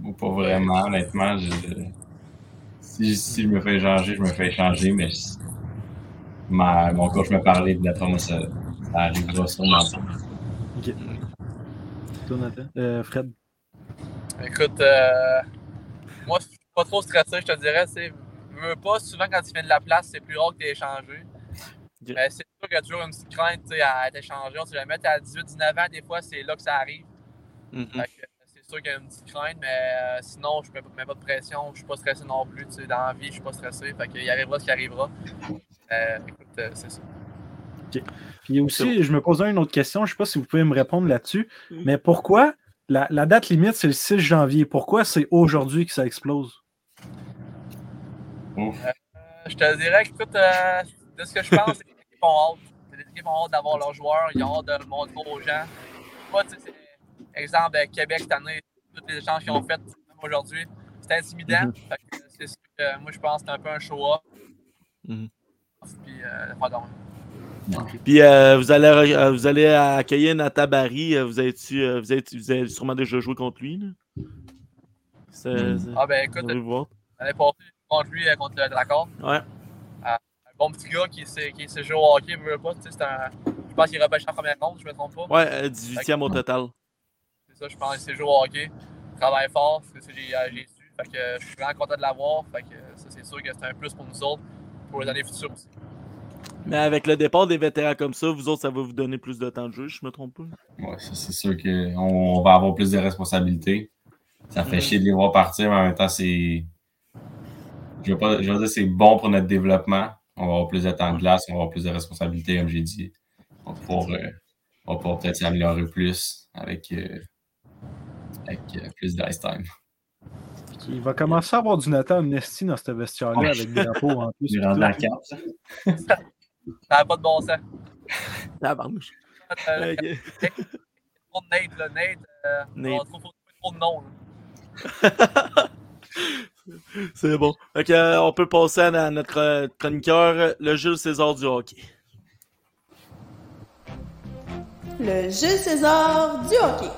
Ou pas vraiment, honnêtement. Je... Si, si je me fais échanger, je me fais échanger, mais je, ma- mon coach me parlait, d'après moi, ça, ça arrivera sûrement. Ok. Toi, Nathan? Euh, Fred? Écoute, euh, moi, je suis pas trop stressé, je te dirais. tu sais. Je veux pas, souvent quand tu viens de la place, c'est plus rare que tu es échangé. Mais c'est sûr qu'il y a toujours une petite crainte à être échangé. On sait jamais, à 18-19 ans, des fois, c'est là que ça arrive. Mhm. Que, euh, c'est sûr qu'il y a une petite crainte, mais euh, sinon, je ne mets pas de pression. Je suis pas stressé non plus. tu sais, Dans la vie, je suis pas stressé. Fait qu'il arrivera ce qui arrivera. Euh, écoute, euh, c'est ça. Puis aussi, je me posais une autre question, je ne sais pas si vous pouvez me répondre là-dessus, mais pourquoi la, la date limite, c'est le 6 janvier? Pourquoi c'est aujourd'hui que ça explose? Euh, je te dirais que, écoute, euh, de ce que je pense, équipes ont hâte. Les équipes ont hâte d'avoir leurs joueurs, ils ont hâte de le montrer aux gens. Moi, tu sais, c'est exemple de Québec cette année, tous les échanges qu'ils ont fait même aujourd'hui, c'est intimidant. Mhm. Fait que c'est sûr que moi, je pense que c'est un peu un show-off. Mhm. Puis, euh, pardon. Puis euh, vous, allez, euh, vous allez accueillir euh, Vous avez, vous, avez, sûrement déjà joué contre lui. Là? C'est- Ah, ben écoute, vous allez joué contre lui, euh, contre le Dracor. Ouais. Bon petit gars qui sait, qui sait jouer au hockey, veut pas. tu sais, c'est un- Je pense qu'il est repêché en première ronde, je me trompe pas. Ouais, euh, 18e au total. C'est ça, je pense qu'il sait jouer au hockey. Il travaille fort, c'est ça que j'ai euh, j'ai su. Fait que euh, je suis vraiment content de l'avoir. Fait que euh, ça, c'est sûr que c'est un plus pour nous autres, pour les années futures aussi. Mais avec le départ des vétérans comme ça, vous autres, ça va vous donner plus de temps de jeu, je me trompe pas? Ouais, ça, c'est sûr qu'on on va avoir plus de responsabilités. Ça fait chier de les voir partir, mais en même temps, c'est. Je veux, pas, je veux dire, c'est bon pour notre développement. On va avoir plus de temps de glace, on va avoir plus de responsabilités, comme j'ai dit. On va pouvoir, euh, pouvoir peut-être s'améliorer plus avec, euh, avec euh, plus d'ice time. Il va commencer à avoir du Nathan Amnesty dans ce vestiaire-là Ouais. avec des drapeaux en plus. Je rentre dans la carte. ça. Ça n'a pas de bon sens. Tabarnouche. Euh, Ok. trop de Nate, là. Nate, euh, Nate. on trouve trop de noms. C'est bon. Que, euh, on peut passer à notre euh, chroniqueur, le Jules César du hockey. Le Jules César du hockey.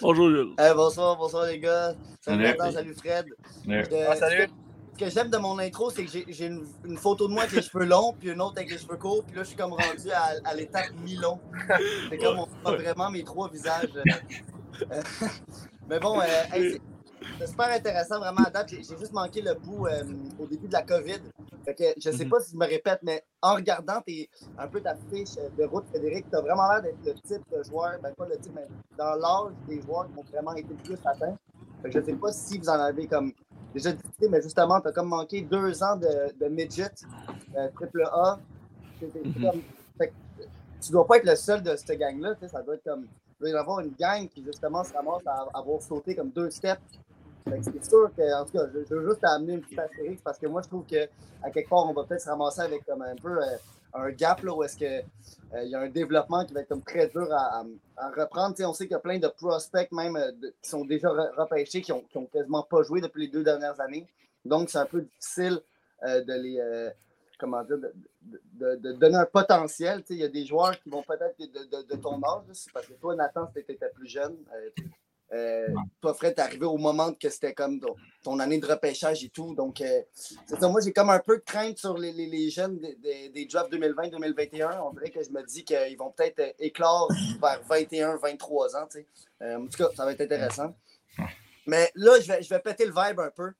Bonjour Jules. Bonsoir, bonsoir les gars. Salut Salut. Nathan, salut Fred. Euh, Ah, salut. Ce que, j'aime de mon intro, c'est que j'ai- une, une photo de moi avec les cheveux longs, puis une autre avec les cheveux courts, puis là, je suis comme rendu à, à l'étape mi-long. C'est comme on voit vraiment mes trois visages. Euh, Mais bon, euh, hey, c'est- super intéressant vraiment à date. J'ai juste manqué le bout euh, au début de la COVID. Fait que je sais Mhm. pas si je me répète, mais en regardant tes, un peu ta fiche de route, Frédéric, tu as vraiment l'air d'être le type de joueur, ben pas le type, mais dans l'âge des joueurs qui ont vraiment été le plus atteints. Fait que je sais pas si vous en avez comme déjà discuté, mais justement, tu as comme manqué deux ans de, de midget, euh, triple A. Mhm. fait que tu dois pas être le seul de cette gang-là. tu sais, Ça doit être comme. Il doit y avoir une gang qui justement se ramasse à avoir sauté comme deux steps. Fait que C'est sûr que, en tout cas, je, je veux juste amener une petite astérix parce que moi, je trouve que à quelque part, on va peut-être se ramasser avec comme un peu euh, un gap là, où est-ce que euh, il y a un développement qui va être comme très dur à, reprendre. On sait qu'il y a plein de prospects même euh, qui sont déjà re- repêchés, qui ont, qui ont quasiment pas joué depuis les deux dernières années. Donc, c'est un peu difficile euh, de les. comment dire, de, de- donner un potentiel. Il y a des joueurs qui vont peut-être de, ton âge, parce que toi, Nathan, tu étais plus jeune. Euh, toi, Fred, t'es arrivé au moment que c'était comme ton, ton année de repêchage et tout. Donc, euh, ça. Moi, j'ai comme un peu de crainte sur les, les- les jeunes des, des, des drafts 2020-2021. On dirait que je me dis qu'ils vont peut-être euh, éclore vers 21-23 ans. Euh, en tout cas, ça va être intéressant. Mais là, je vais, je vais péter le vibe un peu.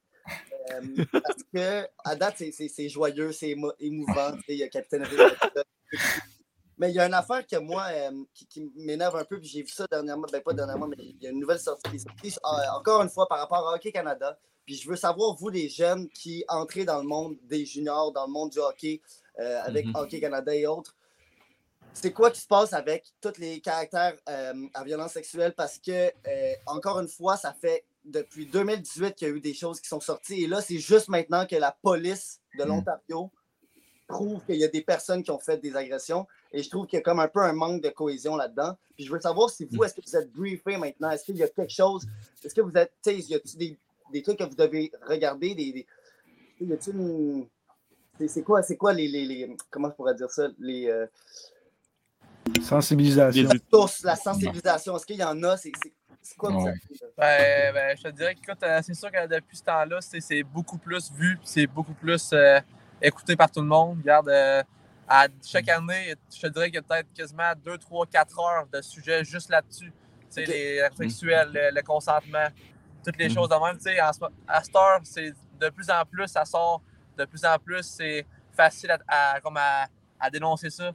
Parce que à date, c'est- joyeux, c'est émo- émouvant. Il y a Capitaine. Mais il y a une affaire que moi, euh, qui, qui m'énerve un peu, puis j'ai vu ça dernièrement, ben pas dernièrement, mais il y a une nouvelle sortie qui est sortie, euh, encore une fois par rapport à Hockey Canada. Puis je veux savoir, vous, les jeunes qui entrez dans le monde des juniors, dans le monde du hockey, euh, avec Mhm. Hockey Canada et autres, c'est quoi qui se passe avec tous les caractères à violence sexuelle? Parce que, encore une fois, ça fait depuis 2018 qu'il y a eu des choses qui sont sorties. Et là, c'est juste maintenant que la police de Mhm. l'Ontario prouve qu'il y a des personnes qui ont fait des agressions. Et je trouve qu'il y a comme un peu un manque de cohésion là-dedans. Puis je veux savoir si vous, est-ce que vous êtes briefé maintenant? Est-ce qu'il y a quelque chose? Est-ce que vous êtes. Tu sais, y a-t-il des, des trucs que vous devez regarder? Des, des, y a-t-il une- C'est c'est quoi, c'est quoi les, les, les- Comment je pourrais dire ça? Les. euh, Sensibilisation. Les- tous, la sensibilisation, est-ce qu'il y en a? C'est- c'est- C'est quoi ça Ouais. Ben, ben, je te dirais que écoute, euh, c'est sûr que depuis ce temps-là, c'est c'est beaucoup plus vu, c'est beaucoup plus euh, écouté par tout le monde. Regarde, euh, à chaque année, je te dirais qu'il y a peut-être quasiment 2, 3, 4 heures de sujets juste là-dessus. Tu sais, Ok. les actes sexuels, le, le consentement, toutes les Mhm. choses de même. Tu en à cette heure, c'est de plus en plus, ça sort de plus en plus, c'est facile à, à- comme à, à dénoncer ça.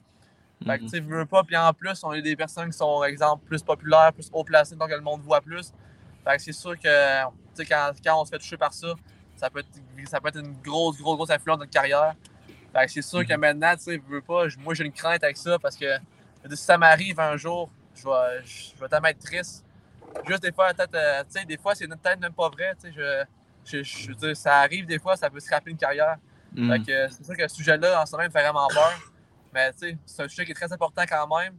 Fait que, tu sais, veux pas. Puis en plus, on est des personnes qui sont, exemple, plus populaires, plus haut placées, donc le monde voit plus. Fait que c'est sûr que, tu sais, quand, quand on se fait toucher par ça, ça peut être, ça peut être une grosse, grosse, grosse influence dans notre carrière. Fait c'est sûr que maintenant, tu sais, veux pas, moi j'ai une crainte avec ça parce que si ça m'arrive un jour, je vais, je vais tellement être triste. Juste des fois, peut-être, euh, tu sais, des fois, c'est peut-être même pas vrai, tu sais, je, je, je veux dire, ça arrive des fois, ça peut se rappeler une carrière. Mm. Fait que c'est sûr que ce sujet-là, en ce moment, me fait vraiment peur. Mais tu sais, c'est un sujet qui est très important quand même.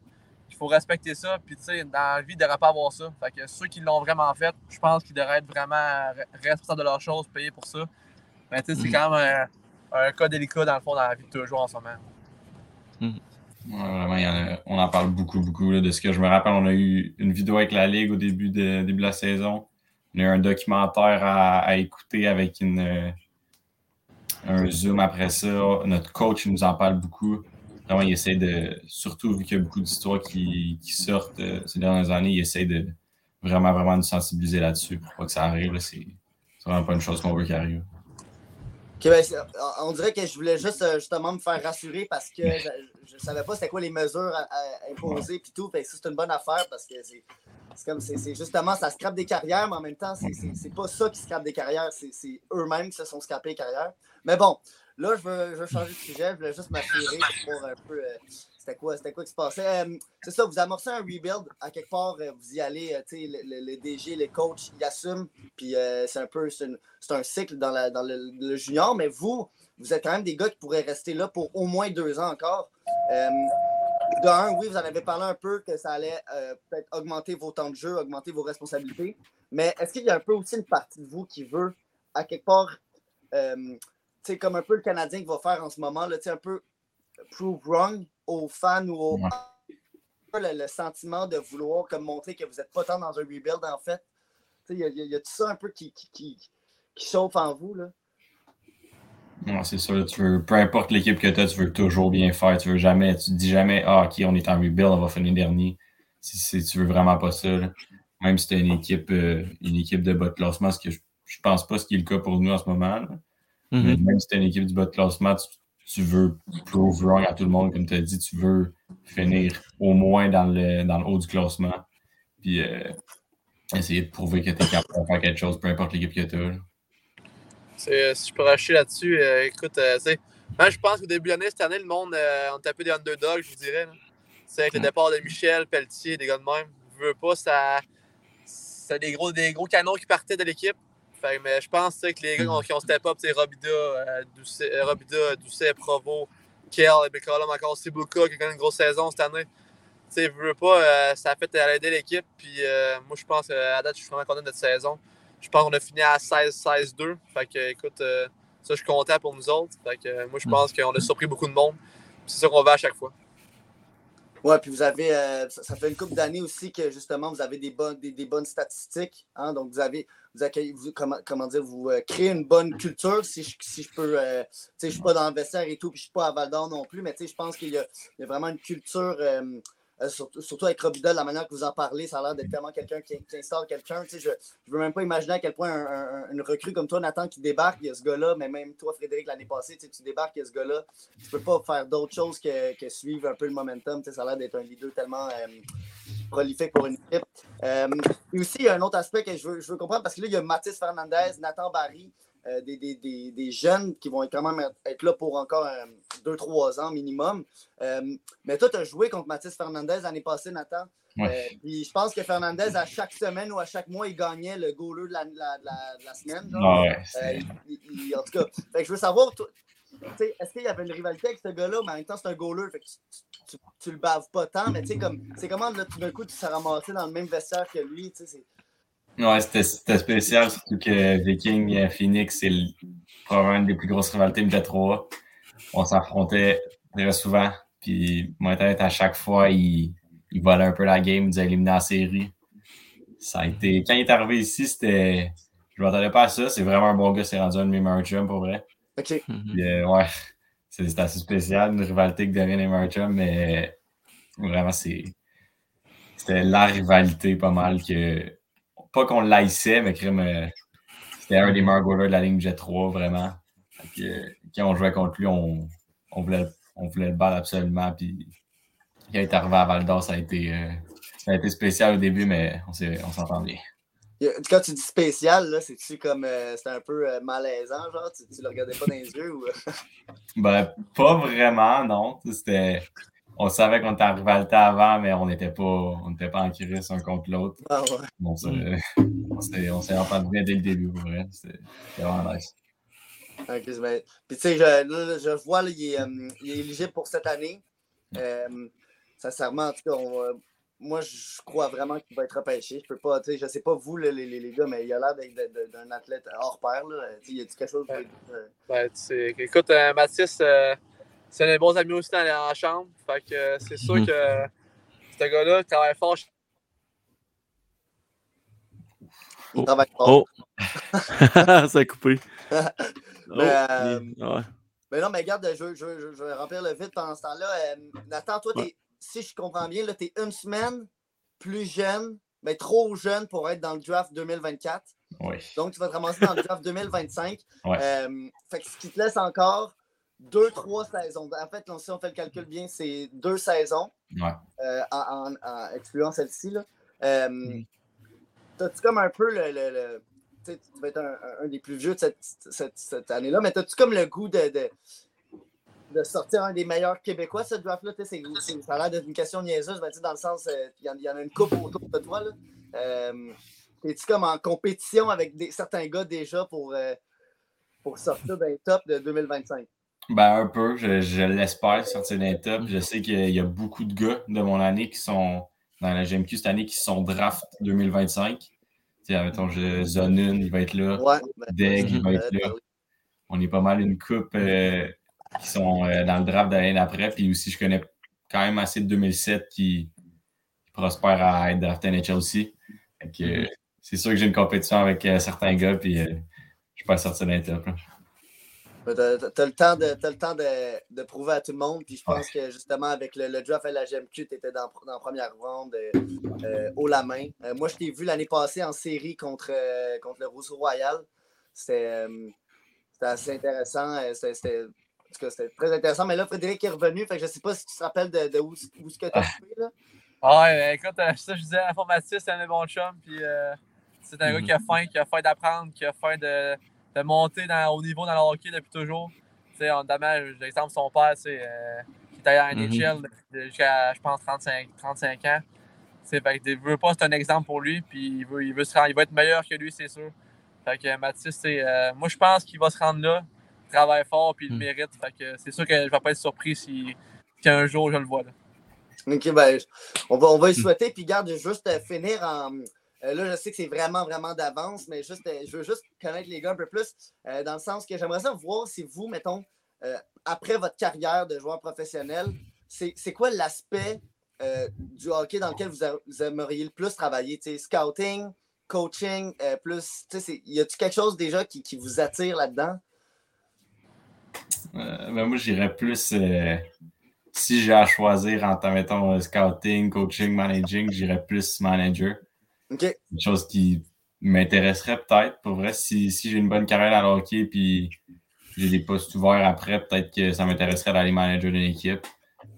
Il faut respecter ça. Puis tu sais, dans la vie, il ne devrait pas avoir ça. Fait que ceux qui l'ont vraiment fait, je pense qu'ils devraient être vraiment re- responsables de leurs choses, payés pour ça. Mais tu sais, c'est Mm. quand même un, un cas délicat dans le fond dans la vie de tous les jours en ce moment. Ouais, vraiment, il y en a- on en parle beaucoup, beaucoup. là, de ce que je me rappelle, on a eu une vidéo avec la Ligue au début de, début de la saison. On a eu un documentaire à, à écouter avec une, euh, un Zoom après ça. Notre coach nous en parle beaucoup. Vraiment, il essaie de, surtout vu qu'il y a beaucoup d'histoires qui, sortent euh, ces dernières années, il essaie de vraiment, vraiment nous sensibiliser là-dessus pour pas que ça arrive. C'est vraiment pas une chose qu'on veut qu'il arrive. Ben, on dirait que je voulais juste euh, justement me faire rassurer parce que je, je savais pas c'était quoi les mesures à, imposer puis tout. C'est une bonne affaire parce que c'est comme c'est justement ça scrape des carrières, mais en même temps, c'est- pas ça qui scrape des carrières, c'est eux-mêmes qui se sont scrapés les carrières. Mais bon, là, je veux, changer de sujet, je voulais juste m'assurer pour un peu euh, c'était quoi, c'était quoi qui se passait. Euh, c'est ça, vous amorcez un rebuild, à quelque part, euh, vous y allez, tu sais, le, le- DG, les coachs, ils assument, puis c'est un peu, c'est un cycle dans, le, le junior, mais vous, vous êtes quand même des gars qui pourraient rester là pour au moins deux ans encore. De un, oui, vous en avez parlé un peu que ça allait peut-être augmenter vos temps de jeu, augmenter vos responsabilités. Mais est-ce qu'il y a un peu aussi une partie de vous qui veut, à quelque part, sais, comme un peu le Canadien qui va faire en ce moment, là, un peu prove wrong aux fans ou aux. Ouais. Le, le sentiment de vouloir comme montrer que vous n'êtes pas tant dans un rebuild, en fait. Il y, y a- il y a tout ça un peu qui, qui, qui, qui chauffe en vous, là. Non, c'est sûr, tu veux, peu importe l'équipe que tu as, tu veux toujours bien faire. Tu veux jamais, tu te dis jamais, ah, ok, on est en rebuild, on va finir dernier. Si, si tu veux vraiment pas ça, là. même si tu une équipe, euh, une équipe de bas de classement, ce que je, je pense pas ce qui est le cas pour nous en ce moment. là. Mais Mhm. même si tu une équipe du bas de classement, tu, tu veux prove wrong à tout le monde, comme tu as dit, tu veux finir au moins dans le, dans le haut du classement. Puis euh, essayer de prouver que tu es capable de faire quelque chose, peu importe l'équipe que tu as. C'est- Si je peux racheter là-dessus, euh, écoute, euh, tu sais, moi, je pense qu'au début de l'année, cette année, le monde, euh, on était un peu des underdogs, je vous dirais. sais, avec le départ de Michel, Pelletier, des gars de même. Je veux pas, ça. C'est des gros, des gros canons qui partaient de l'équipe. Fait, mais je pense que les gars qui ont- qui ont step up, Robida, euh, Doucet, euh, Robida, Doucet, Provo, Kell, et Becolum, encore Sibuka, qui a une grosse saison cette année. Tu sais, veux pas, euh, ça a fait à aider l'équipe. Puis moi, je pense qu'à date, je suis vraiment content de notre saison. Je pense qu'on a fini à 16-16-2. Fait que, écoute, ça, je suis content pour nous autres. Fait que, moi, je pense qu'on a surpris beaucoup de monde. C'est ça qu'on va à chaque fois. Ouais, puis vous avez, euh, ça, fait une couple d'années aussi que justement vous avez des bonnes, des, bonnes statistiques. Hein, donc vous avez, vous accueillez, vous- comment, comment dire, vous euh, créez une bonne culture. Si je, si je peux, euh, tu sais, je suis pas dans le vestiaire et tout, puis je suis pas à Val d'Or non plus, mais tu sais, je pense qu'il y, y a vraiment une culture. Euh, surtout, surtout avec Robida, la manière que vous en parlez, ça a l'air d'être tellement quelqu'un qui, installe quelqu'un. Tu sais, je ne veux même pas imaginer à quel point un, un- une recrue comme toi, Nathan, qui débarque, il y a ce gars-là, mais même toi, Frédéric, l'année passée, tu tu débarques, il y a ce gars-là. Tu peux pas faire d'autre chose que, que suivre un peu le momentum. Tu sais, ça a l'air d'être un leader tellement euh, prolifique pour une équipe. Euh, et aussi, il y a un autre aspect que je veux, je veux comprendre, parce que là, il y a Mathis Fernandez, Nathan Barry, euh, des, des- des- des jeunes qui vont quand même être- être là pour encore 2-3 ans minimum. Euh, mais toi, tu as joué contre Mathis Fernandez l'année passée, Nathan. Ouais. Euh, puis je pense que Fernandez, à chaque semaine ou à chaque mois, il gagnait le goaler de la, la- la- semaine. genre. Ah ouais, Euh, c'est- il- il- il- en tout cas, fait que je veux savoir, est-ce qu'il y avait une rivalité avec ce gars-là, mais en même temps, c'est un goaler, fait que tu, tu, le baves pas tant, mais tu sais, comme, c'est comment, là, tout d'un coup, tu t'es ramassé dans le même vestiaire que lui, tu sais, c'est- Ouais, c'était c'était spécial, surtout que Viking et Phoenix, c'est le- probablement une des plus grosses rivalités de 3 On s'affrontait très souvent. Puis Montaigne, à chaque fois, il, il volait un peu la game, il nous a éliminés en série. ça a été. Quand il est arrivé ici, c'était. Je m'attendais pas à ça. C'est vraiment un bon gars. C'est rendu un de mes meilleurs chums pour vrai. OK. Puis, euh, ouais, c'est c'est assez spécial, une rivalité que devient les meilleurs chums, mais vraiment, c'est. C'était la rivalité pas mal que. Pas qu'on l'haïssait, mais euh, c'était un des meilleurs goalers de la ligne Jet 3, vraiment. Que, euh, quand on jouait contre lui, on, on, voulait, on voulait le battre absolument. Puis quand il est arrivé à Val d'Or, ça a été. euh, ça a été spécial au début, mais on s'entend bien. Quand tu dis spécial, là, c'est-tu comme. euh, c'était un peu euh, malaisant, genre? Tu, tu le regardais pas dans les yeux ou? Ben, pas vraiment, non. C'était. On savait qu'on était en rivalité avant, mais on n'était pas, on n'était pas en crise un contre l'autre. Ah ouais. Bon, ça, Mm. on s'est, entendu bien dès le début, pour vrai. C'était vraiment nice. Ok, c'est bien. Puis tu sais, je, là, je vois, là, il, est, euh, il est éligible pour cette année. Euh, sincèrement, en tout cas, on, euh, moi, je crois vraiment qu'il va être repêché. Je peux pas, tu sais, je sais pas vous, là, les, les, les gars, mais il a l'air d'être- d'un athlète hors pair. Là. Tu sais, Il y a quelque chose. euh, Ben, tu sais, écoute, euh, Mathis, euh, c'est un des bons amis aussi dans la en chambre. Fait que euh, c'est sûr Mhm. que ce gars-là il travaille fort. il travaille fort. Oh! ça a coupé. Oh, Mais, euh, ouais. Mais non, mais regarde, je, je, je, je vais remplir le vide pendant ce temps-là. Euh, Nathan, toi, Ouais. si je comprends bien, tu es une semaine plus jeune, mais trop jeune pour être dans le draft 2024. Oui. Donc, tu vas te ramasser dans le draft 2025. Ouais. Euh, fait que ce qui te laisse encore deux, trois saisons. En fait, si on fait le calcul bien, c'est deux saisons, Ouais. euh, en, en- en excluant celle-ci. Euh, Mm. T'as-tu comme un peu le. le- le- tu vas être un, des plus vieux de cette, cette- cette année-là, mais t'as-tu comme le goût de, de, de sortir un des meilleurs Québécois, ce draft-là? C'est- Ça a l'air d'être une question niaiseuse, mais dans le sens, euh, il y, en- il y en a une coupe autour de toi. Là. Euh, Es-tu comme en compétition avec des, certains gars déjà pour, pour sortir d'un top de 2025? Ben, un peu. Je, je l'espère sortir d'un top. Je sais qu'il y a beaucoup de gars de mon année qui sont dans la GMQ cette année qui sont draft 2025. Tu sais, mettons, Zonun, il va être là. Ouais. ben, Deg, il va euh, être là. On est pas mal une coupe euh, qui sont euh, dans le draft de l'année d'après. Puis aussi, je connais quand même assez de 2007 qui, qui prospèrent à être drafté NHL aussi. Euh, c'est sûr que j'ai une compétition avec certains gars. Puis je suis pas sorti d'un top. là. T'as t'as le temps, de, t'as le temps de, de prouver à tout le monde. Puis je pense que justement, avec le, le draft à la GMQ, tu étais dans, dans la première ronde euh, euh, haut la main. Euh, moi, je t'ai vu l'année passée en série contre, euh, contre le Rousseau Royal. C'était assez intéressant. C'était très intéressant. Mais là, Frédéric est revenu. Fait que je sais pas si tu te rappelles de, de où, où ce que tu as. Là. Ah ouais, ben, écoute, ça, je disais, informaticien, c'est un des bons chums. Puis c'est un gars Mhm. qui a faim, qui a faim d'apprendre, qui a faim de, de monter dans, au niveau dans le hockey depuis toujours. Tu sais, l'exemple de son père, euh, qui est allé à Mhm. NHL jusqu'à, je pense, 35, 35 ans. Sais, fait que, il veut pas, c'est un exemple pour lui. Puis il veut, il veut, se rendre- il va être meilleur que lui, c'est sûr. Fait que Mathis, c'est, euh, moi, je pense qu'il va se rendre là. Il travaille fort, puis il le Mhm. mérite. Fait que c'est sûr que je vais pas être surpris si, si un jour je le vois là. Ok, ben, on va, on va y souhaiter. Puis, garde, juste euh, finir en. Euh, là, je sais que c'est vraiment, vraiment d'avance, mais juste, euh, je veux juste connaître les gars un peu plus, euh, dans le sens que j'aimerais ça voir si vous, mettons, après votre carrière de joueur professionnel, c'est quoi l'aspect du hockey dans lequel vous, aimeriez le plus travailler? Scouting, coaching, plus. Y a-t-il quelque chose déjà qui, qui vous attire là-dedans? Ben, moi, j'irais plus. si j'ai à choisir entre, mettons, scouting, coaching, managing, j'irais plus manager. OK. Une chose qui m'intéresserait peut-être. Pour vrai, si, si j'ai une bonne carrière le hockey puis j'ai des postes ouverts après, peut-être que ça m'intéresserait d'aller manager d'une équipe.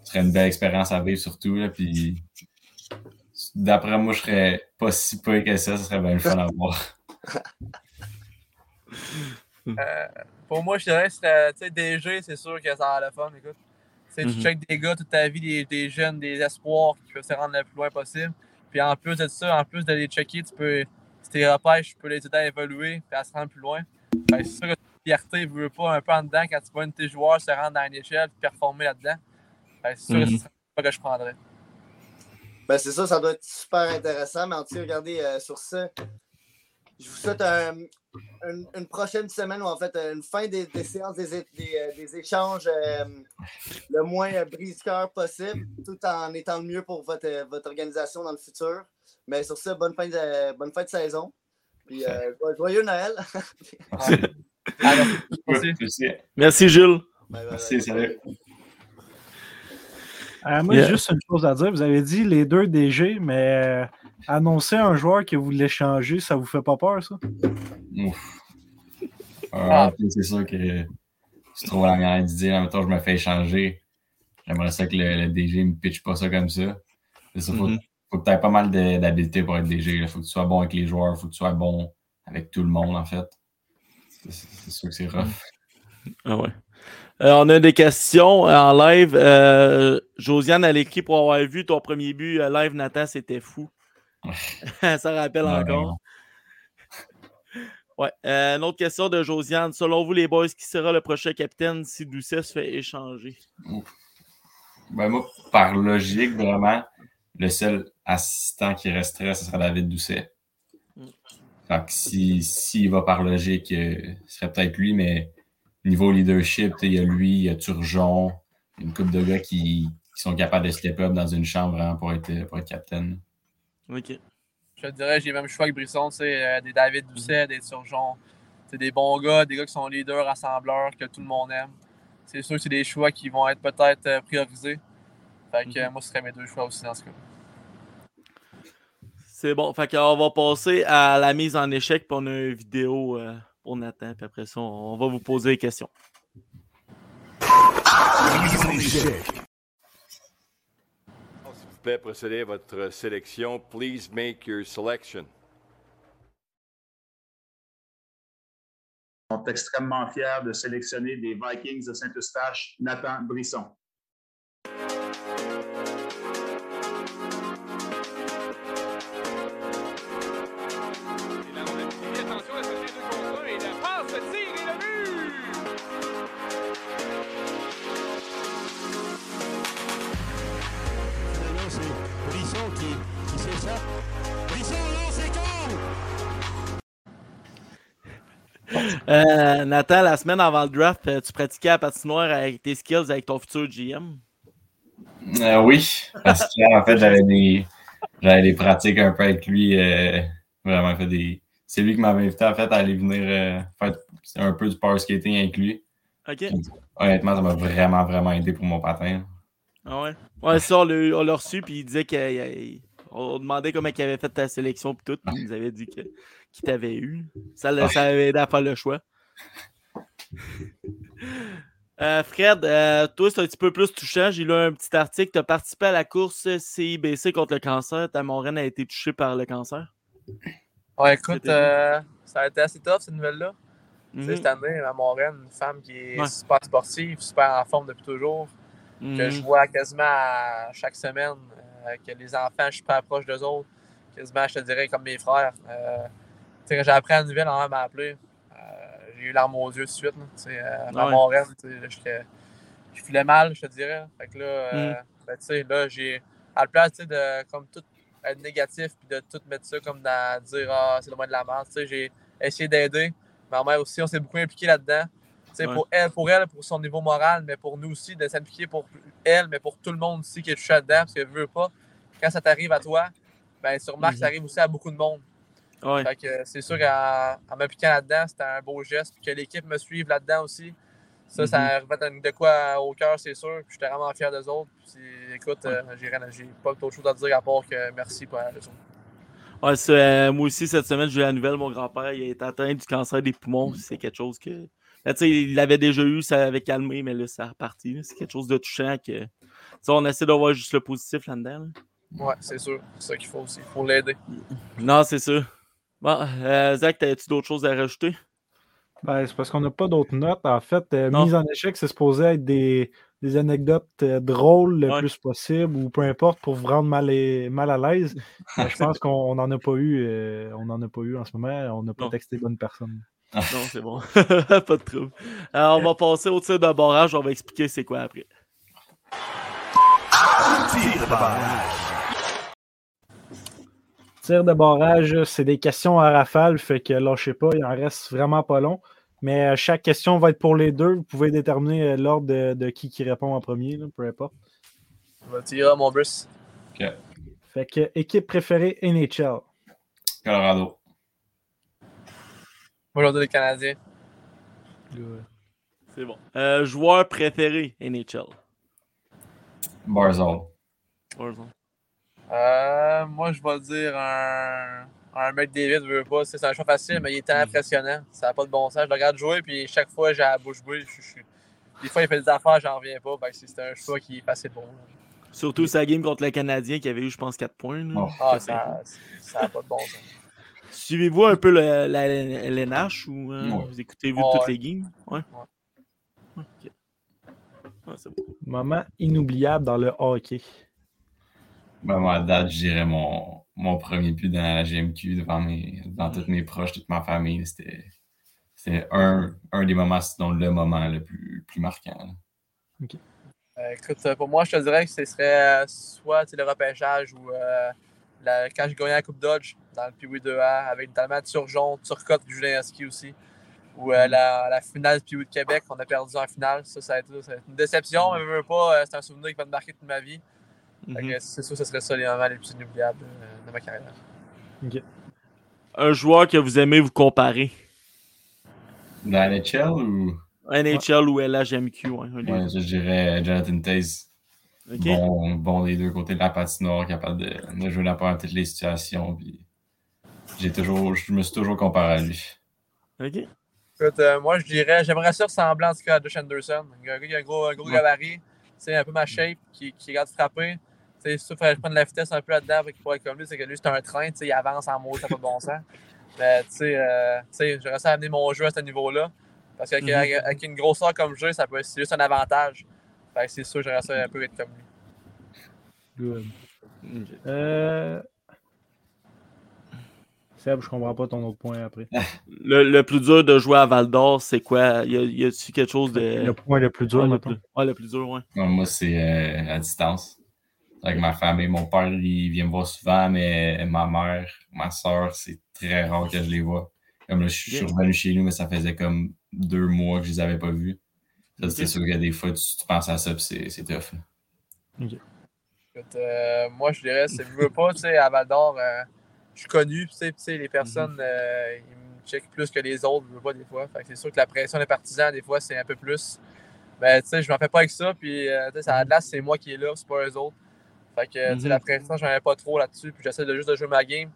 Ce serait une belle expérience à vivre surtout. Là, puis d'après moi, je serais pas si peu que ça. Ce serait bien le fun à voir. Euh, pour moi, je dirais que c'était, tu sais, DG, c'est sûr que ça a le fun, écoute. Tu sais, Mhm. Tu checkes des gars toute ta vie, des, des jeunes, des espoirs qui peuvent se rendre le plus loin possible. Puis en plus de ça, en plus de les checker, tu peux, si tu les repêches, tu peux les aider à évoluer et à se rendre plus loin. Ben, c'est sûr que la fierté veut pas un peu en dedans quand tu vois un de tes joueurs se rendre dans une échelle et performer là-dedans. Ben, c'est sûr que Mhm. c'est pas que je prendrais. Ben, c'est ça, ça doit être super intéressant. Mais en tout cas, regardez, euh, sur ça, je vous souhaite un, une, une prochaine semaine ou en fait une fin des, des séances, des, euh, des échanges euh, le moins euh, brise-cœur possible, tout en étant le mieux pour votre, votre organisation dans le futur. Mais sur ça, bonne fin de, bonne fin de saison. Puis euh, joyeux Noël. Merci. Merci. Merci, Gilles. Merci, salut. Euh, moi, Yeah. juste une chose à dire. Vous avez dit les deux DG, mais euh, annoncer un joueur que vous voulez changer, ça vous fait pas peur, ça? Ouf. Ah, puis c'est sûr que je trouve la manière d'idée, en même temps, je me fais échanger. J'aimerais ça que le, le DG me pitche pas ça comme ça. C'est ça, faut, Mhm. faut que tu aies pas mal d'habileté pour être DG. Il faut que tu sois bon avec les joueurs, faut que tu sois bon avec tout le monde, en fait. C'est sûr que c'est rough. Ah ouais. Euh, on a des questions en live. Euh, Josiane, elle écrit pour avoir vu ton premier but euh, live, Nathan, c'était fou. Ça rappelle encore. Ouais. Euh, une autre question de Josiane. Selon vous, les boys, qui sera le prochain capitaine si Doucet se fait échanger? Ben, moi, par logique, vraiment, le seul assistant qui resterait, ce serait David Doucet. Mm. Fait que si, s'il va par logique, ce serait peut-être lui, mais niveau leadership, il y a lui, il y a Turgeon, une couple de gars qui, qui sont capables de step up dans une chambre vraiment pour être, pour être capitaine. OK. Je te dirais, j'ai le même choix que Brisson, tu sais, euh, des David Doucet, des Surgeons. C'est des bons gars, des gars qui sont leaders, rassembleurs, que tout le monde aime. C'est sûr que c'est des choix qui vont être peut-être euh, priorisés. Fait que euh, moi, ce serait mes deux choix aussi dans ce cas. C'est bon. Fait qu'on va passer à la mise en échec, puis on a une vidéo euh, pour Nathan. Puis après ça, on va vous poser des questions. S'il vous plaît, procédez à votre sélection. Please make your selection. sont extrêmement fiers de sélectionner des Vikings de Saint-Eustache, Nathan Brisson. Euh, Nathan, la semaine avant le draft, euh, tu pratiquais la patinoire avec tes skills avec ton futur GM? Euh, oui, parce que en fait, j'avais des, j'avais des pratiques un peu avec lui. euh, vraiment fait des. C'est lui qui m'avait invité en fait à aller venir faire un peu du power skating avec lui. OK. Puis, honnêtement, ça m'a vraiment, vraiment aidé pour mon patin. Ah ouais? Ouais, ça, on l'a eu- on l'a reçu, puis il disait qu'on demandait comment il avait fait ta sélection, puis tout, puis il nous avait dit que- qu'il t'avait eu. Ça, l'a- ça avait aidé à faire le choix. Euh, Fred, euh, toi, c'est un petit peu plus touchant. J'ai lu un petit article. Tu as participé à la course CIBC contre le cancer. Ta moraine a été touchée par le cancer. Ouais, écoute, euh, ça a été assez tough cette nouvelle-là. Tu sais, Mhm. Cette année, ma Moraine, une femme qui est Ouais. super sportive, super en forme depuis toujours, que Mhm. je vois quasiment à chaque semaine, que les enfants, je suis pas proche d'eux autres, quasiment, je te dirais, comme mes frères. Tu sais, quand j'ai appris la nouvelle, on m'a appelé. Euh, j'ai eu l'arme aux yeux tout de suite. là. Tu euh, Ouais. Tu là, j'étais- je filais mal, je te dirais. Fait que là, euh, Mhm. ben, tu sais, là, j'ai, à la place tu de comme tout être négatif puis de tout mettre ça comme dans dire ah c'est le moins de la merde tu sais j'ai essayé d'aider ma mère aussi on s'est beaucoup impliqué là-dedans tu Ouais. pour elle pour elle pour son niveau moral mais pour nous aussi de s'impliquer pour elle mais pour tout le monde aussi qui est touché là-dedans parce que veut pas quand ça t'arrive à toi ben sûrement que Mhm. ça arrive aussi à beaucoup de monde Ouais. fait que c'est sûr qu'en en m'impliquant là-dedans c'était un beau geste puis que l'équipe me suive là-dedans aussi ça, ça Mhm. remet de quoi au cœur, c'est sûr. Puis j'étais vraiment fier d'eux autres. Puis écoute, euh, j'ai pas d'autre chose à dire à part que merci pour eux autres. Ouais, euh, moi aussi, cette semaine, j'ai eu la nouvelle. Mon grand-père il est atteint du cancer des poumons. C'est quelque chose que. Là, sais, il l'avait déjà eu, ça avait calmé, mais là, ça a reparti. C'est quelque chose de touchant que. on essaie de voir juste le positif là-dedans. là. Ouais, c'est sûr. C'est ça qu'il faut aussi. Il faut l'aider. Non, c'est ça. Bon, euh, Zach, as-tu d'autres choses à rajouter? Ben, c'est parce qu'on n'a pas d'autres notes. En fait, euh, mise en échec, c'est supposé être des, des anecdotes euh, drôles le Ouais. plus possible ou peu importe pour vous rendre mal, et- mal à l'aise. Je pense qu'on n'en a pas eu. euh, on n'en a pas eu en ce moment. On n'a pas Non. texté bonne personne. Non, c'est bon. pas de trouble. Alors, on va passer au tir de barrage. On va expliquer c'est quoi après. Tir de barrage, c'est des questions à rafale, fait que lâchez pas, il en reste vraiment pas long. Mais euh, chaque question va être pour les deux. Vous pouvez déterminer euh, l'ordre de, de qui qui répond en premier, là, peu importe. On va tirer mon Bruce. Ok. Fait que équipe préférée NHL. Colorado. Je dire les Canadiens. C'est bon. Euh, joueur préféré NHL. Barzal. Warzone. Euh, moi, je vais dire un, un McDavid, je veux pas. C'est un choix facile, mais il est tellement impressionnant. Ça n'a pas de bon sens. Je le regarde jouer, puis chaque fois, j'ai la bouche bouée. Je- je- Des fois, il fait des affaires, j'en reviens pas. Que c'est un choix qui est pour moi. Surtout sa game contre le Canadien qui avait eu, je pense, 4 points. là. Ah, ça n'a pas de bon sens. Suivez-vous un peu le- la LNH ou euh, Ouais. vous écoutez vu Ouais. toutes les games? Ouais. Ouais, bon. Moment inoubliable dans le hockey. Ben, moi, à date, je dirais mon, mon premier but dans la GMQ devant, mes, devant tous mes proches, toute ma famille. C'était c'était un, un des moments, sinon le moment le plus, plus marquant. Euh, écoute, euh, pour moi, je te dirais que ce serait euh, soit le repêchage ou euh, la- quand j'ai gagné la Coupe Dodge dans le Pee-Wee 2A avec notamment Turgeon, Turcotte, Julinski aussi. Ou euh, la, la finale du Pee-Wee de Québec, on a perdu en finale. Ça, ça a été, ça a été une déception, mais je veux pas. euh, c'est un souvenir qui va me marquer toute ma vie. Mhm. C'est sûr, ce serait ça les moments les plus inoubliables euh, de ma carrière. Un joueur que vous aimez vous comparer? Dans la NHL ou? NHL ou LHMQ. Des Ouais, je dirais Jonathan Taze. Bon, bon des deux côtés de la patinoire, capable de, de jouer n'importe dans toutes les situations. Puis j'ai toujours, je me suis toujours comparé à lui. Ok. Écoute, euh, moi, je dirais, j'aimerais ça ressembler en tout cas à Josh Anderson. Gars qui a un gros, un gros Ouais. gabarit, c'est un peu ma shape, qui, qui regarde frapper. Tu sais, sûr, il faudrait que je prenne la vitesse un peu là-dedans pour qu'il pourrait être comme lui. C'est que lui, c'est un train, tu sais, il avance en mot, ça n'a pas de bon sens. Mais tu sais, euh, sais, j'aimerais ça amener mon jeu à ce niveau-là. Parce qu'avec Mhm. avec une grosseur comme jeu, ça peut c'est juste un avantage. Fait que c'est sûr, j'aimerais ça un peu être comme lui. Good. Euh... Seb, je comprends pas ton autre point après. Le, le plus dur de jouer à Val d'Or, c'est quoi? Y a- y a-tu quelque chose de. Le point le plus dur, Ouais, le plus, ouais, le plus dur, ouais. Ouais, moi, c'est euh, à distance. Avec ma famille, mon père, il vient me voir souvent, mais ma mère, ma soeur, c'est très rare que je les vois. Comme là, je suis je suis Ok. revenu chez nous, mais ça faisait comme deux mois que je les avais pas vus. C'est sûr que des fois, tu, tu penses à ça, puis c'est c'est tough. Écoute, euh, moi, je dirais, c'est je veux pas, tu sais, à Val d'Or, euh, je suis connu, tu sais, puis, tu sais, les personnes, euh, ils me checkent plus que les autres, je veux pas des fois. Fait que c'est sûr que la pression des partisans, des fois, c'est un peu plus. Mais, tu sais, je m'en fais pas avec ça, puis, euh, tu sais, ça glace, c'est moi qui est là, c'est pas eux autres. Fait que, tu sais, Mhm. la pression, j'en avais pas trop là-dessus, puis j'essaie de juste de jouer ma game.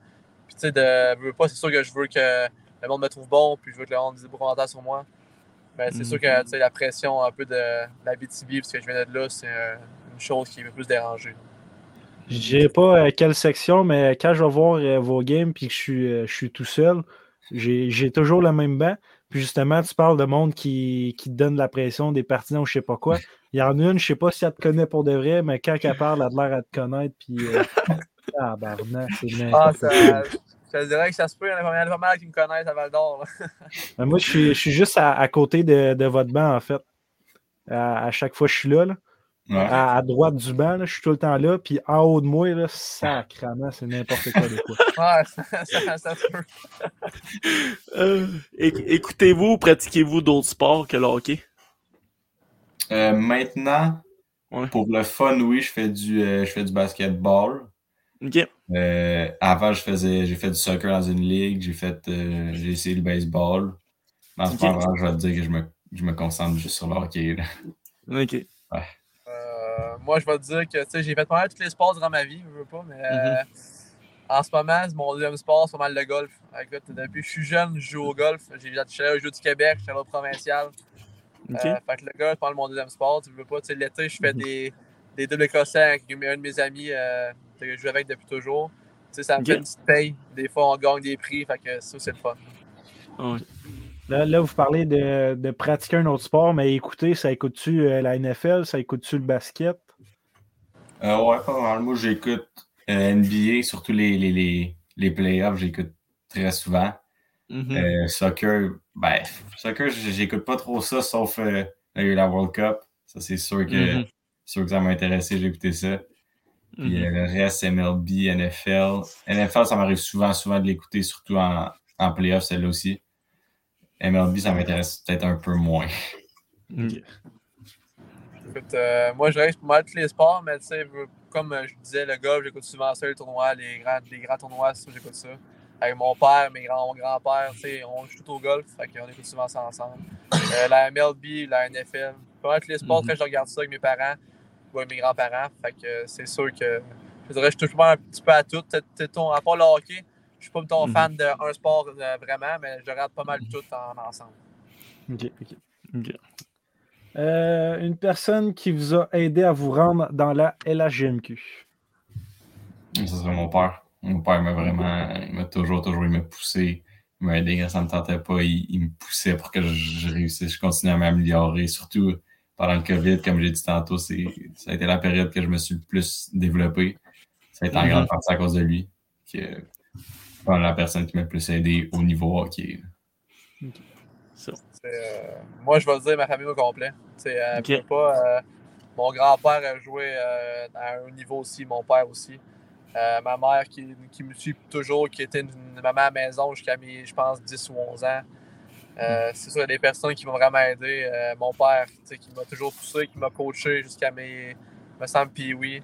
Puis, tu sais, de, je veux pas, c'est sûr que je veux que le monde me trouve bon, puis je veux que le monde dise commentaires sur moi. Mais c'est Mhm. sûr que, tu sais, la pression un peu de la BTB, parce que je viens de là, c'est euh, une chose qui me plus déranger. Je dirais pas euh, quelle section, mais quand je vais voir euh, vos games puis que je suis, euh, je suis tout seul, j'ai j'ai toujours le même banc. Puis justement, tu parles de monde qui, qui te donne de la pression, des partisans ou je sais pas quoi. Il y en a une, je sais pas si elle te connaît pour de vrai, mais quand elle parle, elle a l'air à te connaître. Puis. Euh, ah, barnac, c'est Ah, n'importe ça, quoi. je te dirais que ça se peut, il y en a pas mal- qui me connaissent à Val d'Or. Ben, moi, je suis, je suis juste à, à côté de, de votre banc, en fait. À, à chaque fois que je suis là, là. Ouais. À, à droite du banc, là, je suis tout le temps là. Puis en haut de moi, là, sacrement, c'est n'importe quoi des. Ouais, ça, ça, ça se peut. Euh, éc- Écoutez-vous ou pratiquez-vous d'autres sports que le hockey? Euh, maintenant, Ouais. pour le fun, oui, je fais du, euh, je fais du basketball. Euh, avant, je faisais, j'ai fait du soccer dans une ligue, j'ai fait, euh, j'ai essayé le baseball. Mais en ce Ok. moment, je vais te dire que je me, je me concentre juste sur le hockey. là. Ok. Ouais. Euh, moi, je vais te dire que tu sais, j'ai fait pas mal tous les sports durant ma vie, je veux pas, mais euh, en ce moment, c'est mon deuxième sport, c'est pas mal le golf. Écoute, depuis que je suis jeune, je joue au golf. J'ai allé au Jeu du Québec, je suis allé au provincial. Euh, fait que le golf, c'est pas mal mon deuxième sport. Tu veux pas, tu sais, l'été, je fais des, des doubles écossais avec un de mes amis euh, que je joue avec depuis toujours. Tu sais, ça me fait une petite paye. Des fois, on gagne des prix, fait que ça, c'est le fun. Là, là, vous parlez de, de pratiquer un autre sport, mais écoutez, ça écoute-tu euh, la NFL, ça écoute-tu le basket? Euh, ouais, pas mal. Moi, j'écoute euh, NBA, surtout les, les, les, les playoffs, j'écoute très souvent. Mhm. Euh, soccer, ben, soccer, j'écoute pas trop ça, sauf euh, là, il y a eu la World Cup. Ça, c'est sûr que, Mhm. sûr que ça m'a intéressé, j'ai écouté ça. Puis Mhm. euh, le reste, MLB, NFL. NFL, ça m'arrive souvent, souvent de l'écouter, surtout en, en playoff, celle-là aussi. MLB, ça m'intéresse peut-être un peu moins. Écoute, euh, moi, je reste pour mal tous les sports, mais tu sais, comme je disais, le golf, j'écoute souvent ça, les tournois, les grands, les grands tournois, c'est ça, j'écoute ça. Avec mon père, mes grands, mon grand-père, tu sais, on joue tout au golf, fait qu'on écoute souvent ça ensemble. Euh, la MLB, la NFL, pas mal les sports, Mhm. je regarde ça avec mes parents ou avec mes grands-parents, fait que c'est sûr que je dirais, je touche pas un petit peu à tout. Peut-être, à part le hockey, je suis pas ton Mhm. fan d'un sport euh, vraiment, mais je regarde pas mal tout en ensemble. OK, OK. Ok. Euh, une personne qui vous a aidé à vous rendre dans la LHGMQ. Ça serait mon père. Mon père m'a vraiment, il m'a toujours, toujours, il m'a poussé. Il m'a aidé quand ça me tentait pas. Il, il me poussait pour que je, je réussisse. Je continue à m'améliorer. Surtout pendant le COVID, comme j'ai dit tantôt, c'est, ça a été la période que je me suis le plus développé. Ça a été en Mhm. grande partie à cause de lui. Que, c'est pas la personne qui m'a le plus aidé au niveau hockey. Euh, moi, je vais dire ma famille au complet. C'est, euh, pas, euh, mon grand-père a joué euh, à un haut niveau aussi, mon père aussi. Euh, ma mère qui, qui me suit toujours, qui était une, une maman à la maison jusqu'à mes, je pense, 10 ou 11 ans. Euh, c'est sûr, il y a des personnes qui m'ont vraiment aidé. Euh, mon père, tu sais, qui m'a toujours poussé, qui m'a coaché jusqu'à mes, me semble, puis oui.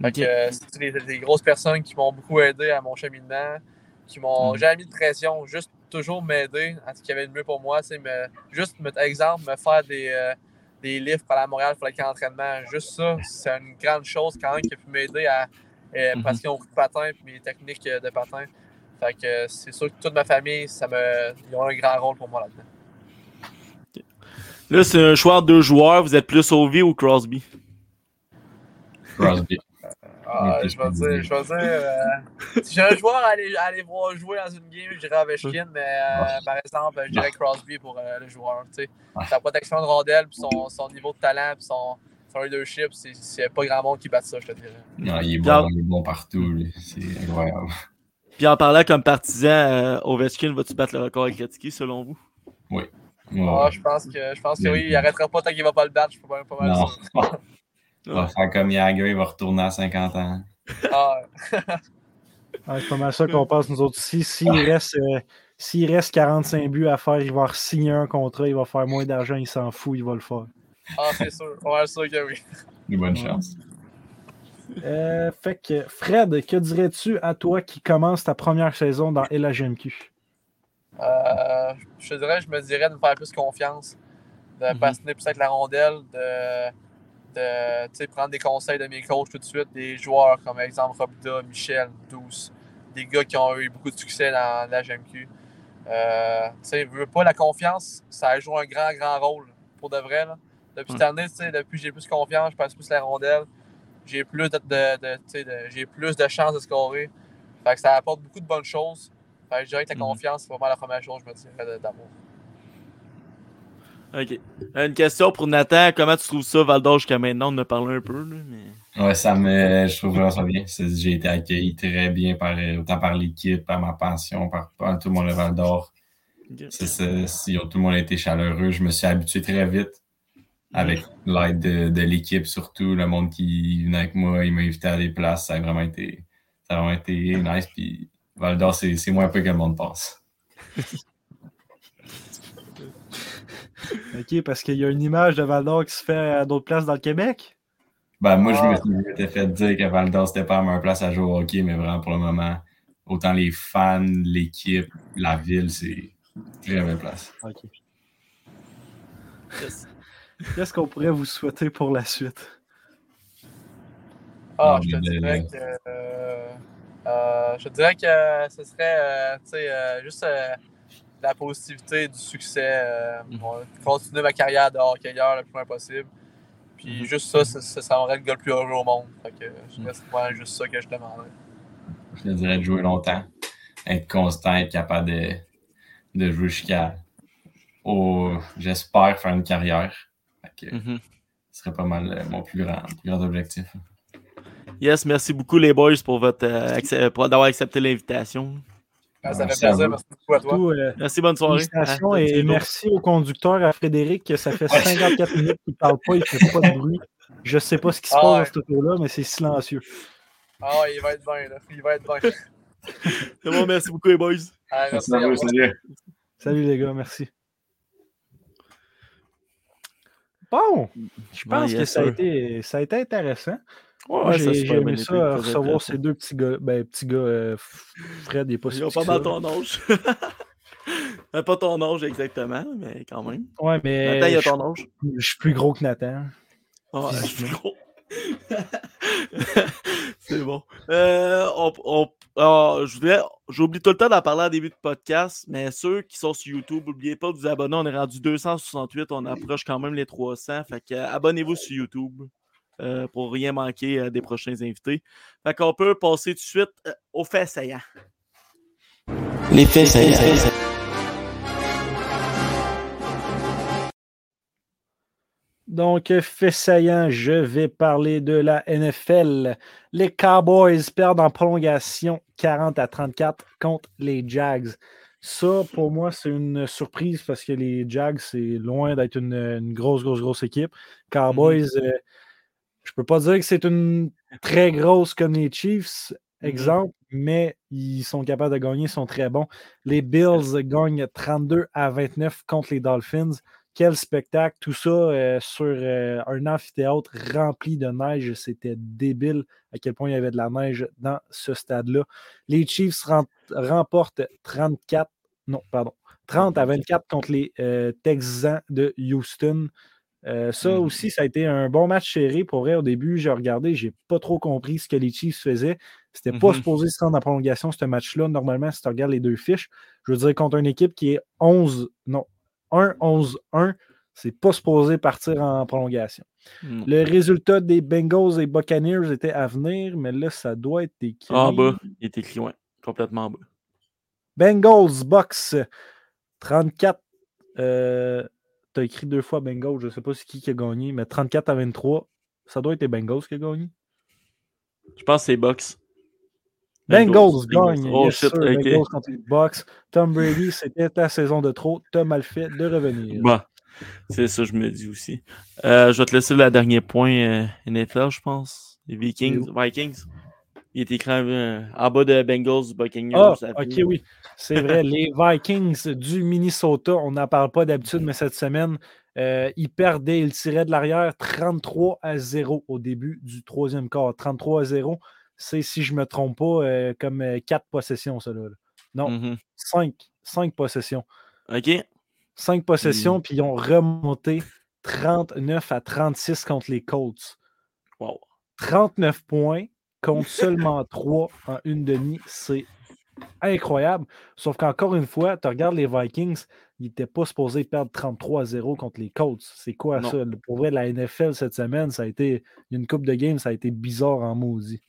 Fait Ok. que, euh, c'est des, des grosses personnes qui m'ont beaucoup aidé à mon cheminement, qui m'ont Mhm. jamais mis de pression, juste toujours m'aider à ce qu'il y avait de mieux pour moi. c'est Me, juste, me, exemple, me faire des, des livres pour aller à Montréal pour le camp d'entraînement. Juste ça, c'est une grande chose quand même qui a pu m'aider à euh, Mhm. pratiquer mon coup de patin et mes techniques euh, de patin. Fait que euh, c'est sûr que toute ma famille, ça me, ils ont un grand rôle pour moi là-dedans. Là, c'est un choix de deux joueurs. Vous êtes plus OV ou Crosby? Crosby. Ah, je vais dire, je vais dire euh, si j'ai un joueur à aller, à aller voir jouer dans une game, je dirais Ovechkin, mais euh, par exemple, je dirais Crosby pour euh, le joueur. tu sais. Sa protection de rondelle, puis son, son niveau de talent, puis son, son leadership, c'est- c'est pas grand monde qui bat ça, je te dirais. Non, il est bon, il est bon partout. lui. C'est incroyable. Puis en parlant comme partisan, euh, Ovechkin, va-tu battre le record avec Gretzky selon vous? Oui. Ah, je pense que, je pense que oui, il arrêtera pas tant qu'il va pas le battre, je suis pas, pas mal Non. Il va faire comme Jagger, il va retourner à 50 ans. Ah, Ouais, c'est pas mal ça qu'on pense, nous autres aussi. S'il reste, euh, s'il reste 45 buts à faire, il va signer un contrat, il va faire moins d'argent, il s'en fout, il va le faire. Ah, c'est sûr, pas mal sûr que oui. Une bonne chance. Euh, fait que, Fred, que dirais-tu à toi qui commence ta première saison dans LHGMQ? Euh, je te dirais, je me dirais de me faire plus confiance, de Mhm. passer plus avec la rondelle, de, de tu sais, prendre des conseils de mes coachs tout de suite, des joueurs comme exemple Robida, Michel, Douce, des gars qui ont eu beaucoup de succès dans la GMQ. Euh, tu sais, veux pas la confiance, ça joue un grand, grand rôle pour de vrai. Là. Depuis Ouais. cette année, tu sais, depuis que j'ai plus confiance, je passe plus la rondelle, j'ai plus de, de- de- tu sais, de- j'ai plus de chances de scorer. Fait que ça apporte beaucoup de bonnes choses. Fait que je dirais que la Mhm. confiance, c'est vraiment la première chose, je me dirais, de- d'amour. Ok. Euh, Une question pour Nathan. Comment tu trouves ça, Val d'Or, jusqu'à maintenant? On en a parlé un peu, là, mais. Ouais, ça me, je trouve vraiment ça bien. J'ai été accueilli très bien par, euh, autant par l'équipe, par ma pension, par, par tout mon level d'or. Ok. C'est ça, si- tout le monde a été chaleureux. Je me suis habitué très vite avec l'aide de, de l'équipe, surtout le monde qui venait avec moi, il m'a invité à des places. Ça a vraiment été, ça a vraiment été nice. Puis Val d'Or, c'est c'est moins peu que le monde pense. OK, parce qu'il y a une image de Val d'Or qui se fait à d'autres places dans le Québec? Ben, moi, je me Ah. suis- fait dire que Val d'Or, c'était pas la meilleure place à jouer au hockey, mais vraiment pour le moment, autant les fans, l'équipe, la ville, c'est une très belle place. OK. Yes. Qu'est-ce qu'on pourrait vous souhaiter pour la suite? Ah, je te dirais que. euh, euh, je te dirais que ce serait euh, tu sais, euh, juste euh, la positivité, du succès. euh, Mhm. continuer ma carrière de hockeyeur le plus loin possible. Puis Mhm. juste ça, ça, ça, ça m'aurait le gars le plus heureux au monde. Fait que je Mhm. dirais juste ça que je demanderais. Je te dirais de jouer longtemps, être constant, être capable de, de jouer jusqu'à. au- J'espère faire une carrière. Mhm. Ce serait pas mal euh, mon plus grand, plus grand objectif. Yes, merci beaucoup, les boys, pour, votre, euh, accep- pour d'avoir accepté l'invitation. Ah, ça fait Merci plaisir. Merci beaucoup à toi. Surtout, euh, Merci, bonne soirée. félicitations Ah, et merci au conducteur, à Frédéric, que ça fait 54 minutes qu'il ne parle pas, il ne fait pas de bruit. Je sais pas ce qui se Ah passe ouais. dans ce tour-là, mais c'est silencieux. Ah, il va être bien, là. Il va être bien. C'est bon, merci beaucoup, les boys. Ah, Merci merci. à vous, salut. Salut les gars, merci. Bon, je pense Ouais, que ça a, été, ça a été intéressant. Ouais, ouais, a j'ai aimé ça, recevoir ces deux petits gars. Ben, petits gars, euh, Fred, il est pas si Ils ont pas mal ton âge. Pas ton âge exactement, mais quand même. Ouais, mais Nathan, il a je- ton âge? je suis plus gros que Nathan. Ah, je suis physiquement. gros. C'est bon. Euh, on- on- je voudrais, j'oublie tout le temps d'en parler en début de podcast, mais ceux qui sont sur YouTube, n'oubliez pas de vous abonner. On est rendu 268, on approche quand même les 300. Fait que, abonnez-vous sur YouTube euh, pour rien manquer euh, des prochains invités. Fait qu'on peut passer tout de suite euh, aux faits saillants. Les faits saillants. Donc, fait saillant, je vais parler de la NFL. Les Cowboys perdent en prolongation 40 à 34 contre les Jags. Ça, pour moi, c'est une surprise parce que les Jags, c'est loin d'être une, une grosse, grosse, grosse équipe. Cowboys, euh, je peux pas dire que c'est une très grosse comme les Chiefs, exemple, mais ils sont capables de gagner, ils sont très bons. Les Bills gagnent 32 à 29 contre les Dolphins. Quel spectacle, tout ça euh, sur euh, un amphithéâtre rempli de neige. C'était débile à quel point il y avait de la neige dans ce stade-là. Les Chiefs rem- remportent 34, non, pardon, 30 à 24 contre les euh, Texans de Houston. Ça aussi, ça a été un bon match serré. Pour vrai, au début, j'ai regardé, j'ai pas trop compris ce que les Chiefs faisaient. C'était pas Mhm. supposé se rendre en prolongation, ce match-là. Normalement, si tu regardes les deux fiches, je veux dire, contre une équipe qui est 11, non, 1-11-1, c'est pas supposé partir en prolongation. Mm. Le résultat des Bengals et Buccaneers était à venir, mais là, ça doit être écrit. En bas, il est écrit, ouais, complètement en bas. Bengals, Bucks, 34. Euh, tu as écrit deux fois Bengals, je ne sais pas c'est qui qui a gagné, mais 34 à 23, ça doit être les Bengals qui a gagné. Je pense que c'est Box. Bengals, gagne. Oh yes, shit. Bengals contre les Bucks. Tom Brady, c'était ta saison de trop. T'as mal fait de revenir. Bon, c'est ça, je me dis aussi. Euh, je vais te laisser le dernier point euh, NFL, je pense. Les Vikings. Vikings. Il est écrit euh, en bas de Bengals, Buccaneers. Ah, ok, oui. C'est vrai. les Vikings du Minnesota, on n'en parle pas d'habitude, mais cette semaine, euh, ils perdaient, ils tiraient de l'arrière 33 à 0 au début du troisième quart. 33 à 0, c'est, si je ne me trompe pas, euh, comme euh, quatre possessions, là. Non, Mhm. cinq, cinq possessions. OK. Cinq possessions, puis ils ont remonté 39 à 36 contre les Colts. Wow. 39 points contre seulement 3 en une demi, c'est incroyable. Sauf qu'encore une fois, tu regardes les Vikings, ils n'étaient pas supposés perdre 33 à 0 contre les Colts. C'est quoi Non. ça? Pour vrai, la NFL cette semaine, ça a été il y a une coupe de games, ça a été bizarre en maudit.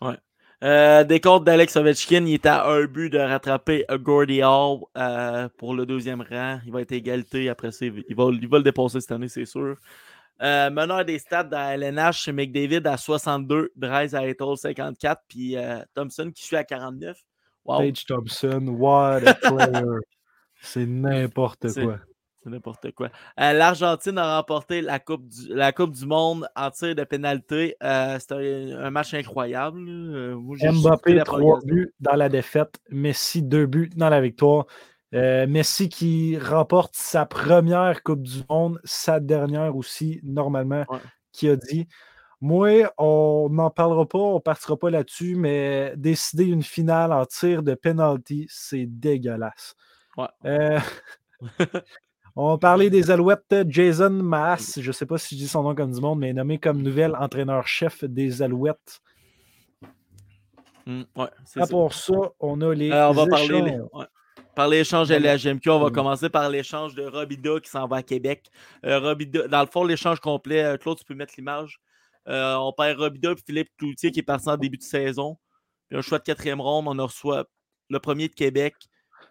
Ouais. Euh, des comptes d'Alex Ovechkin, il est à un but de rattraper Gordie Hall euh, pour le deuxième rang. Il va être égalité après ça. Il va, il va le dépasser cette année, c'est sûr. Euh, meneur des stats dans la LNH, c'est McDavid à 62, Bryce à Eto'o 54, puis euh, Thompson qui suit à 49. Wow. Paige Thompson, what a player! c'est n'importe quoi. C'est n'importe quoi. Euh, L'Argentine a remporté la coupe, du, la coupe du Monde en tir de pénalité. Euh, C'était un, match incroyable. Euh, moi, Mbappé, la 3 prolongation. buts dans la défaite. Messi, 2 buts dans la victoire. Euh, Messi qui remporte sa première Coupe du Monde, sa dernière aussi, normalement, qui a dit Moi, on n'en parlera pas, on ne partira pas là-dessus, mais décider une finale en tir de penalty, c'est dégueulasse. Ouais. Euh, on va parler des Alouettes. Jason Maas, je ne sais pas si je dis son nom comme du monde, mais nommé comme nouvel entraîneur-chef des Alouettes. Mm, ouais, c'est À ça. on a les. On va parler, les- échanges. ouais. par l'échange de Vas-y. la GMQ. On va Vas-y. commencer par l'échange de Robida qui s'en va à Québec. Euh, Robida, dans le fond, l'échange complet, euh, Claude, tu peux mettre l'image. Euh, on perd Robida et Philippe Cloutier qui est parti en début de saison. Puis un choix de quatrième ronde, on en reçoit le premier de Québec,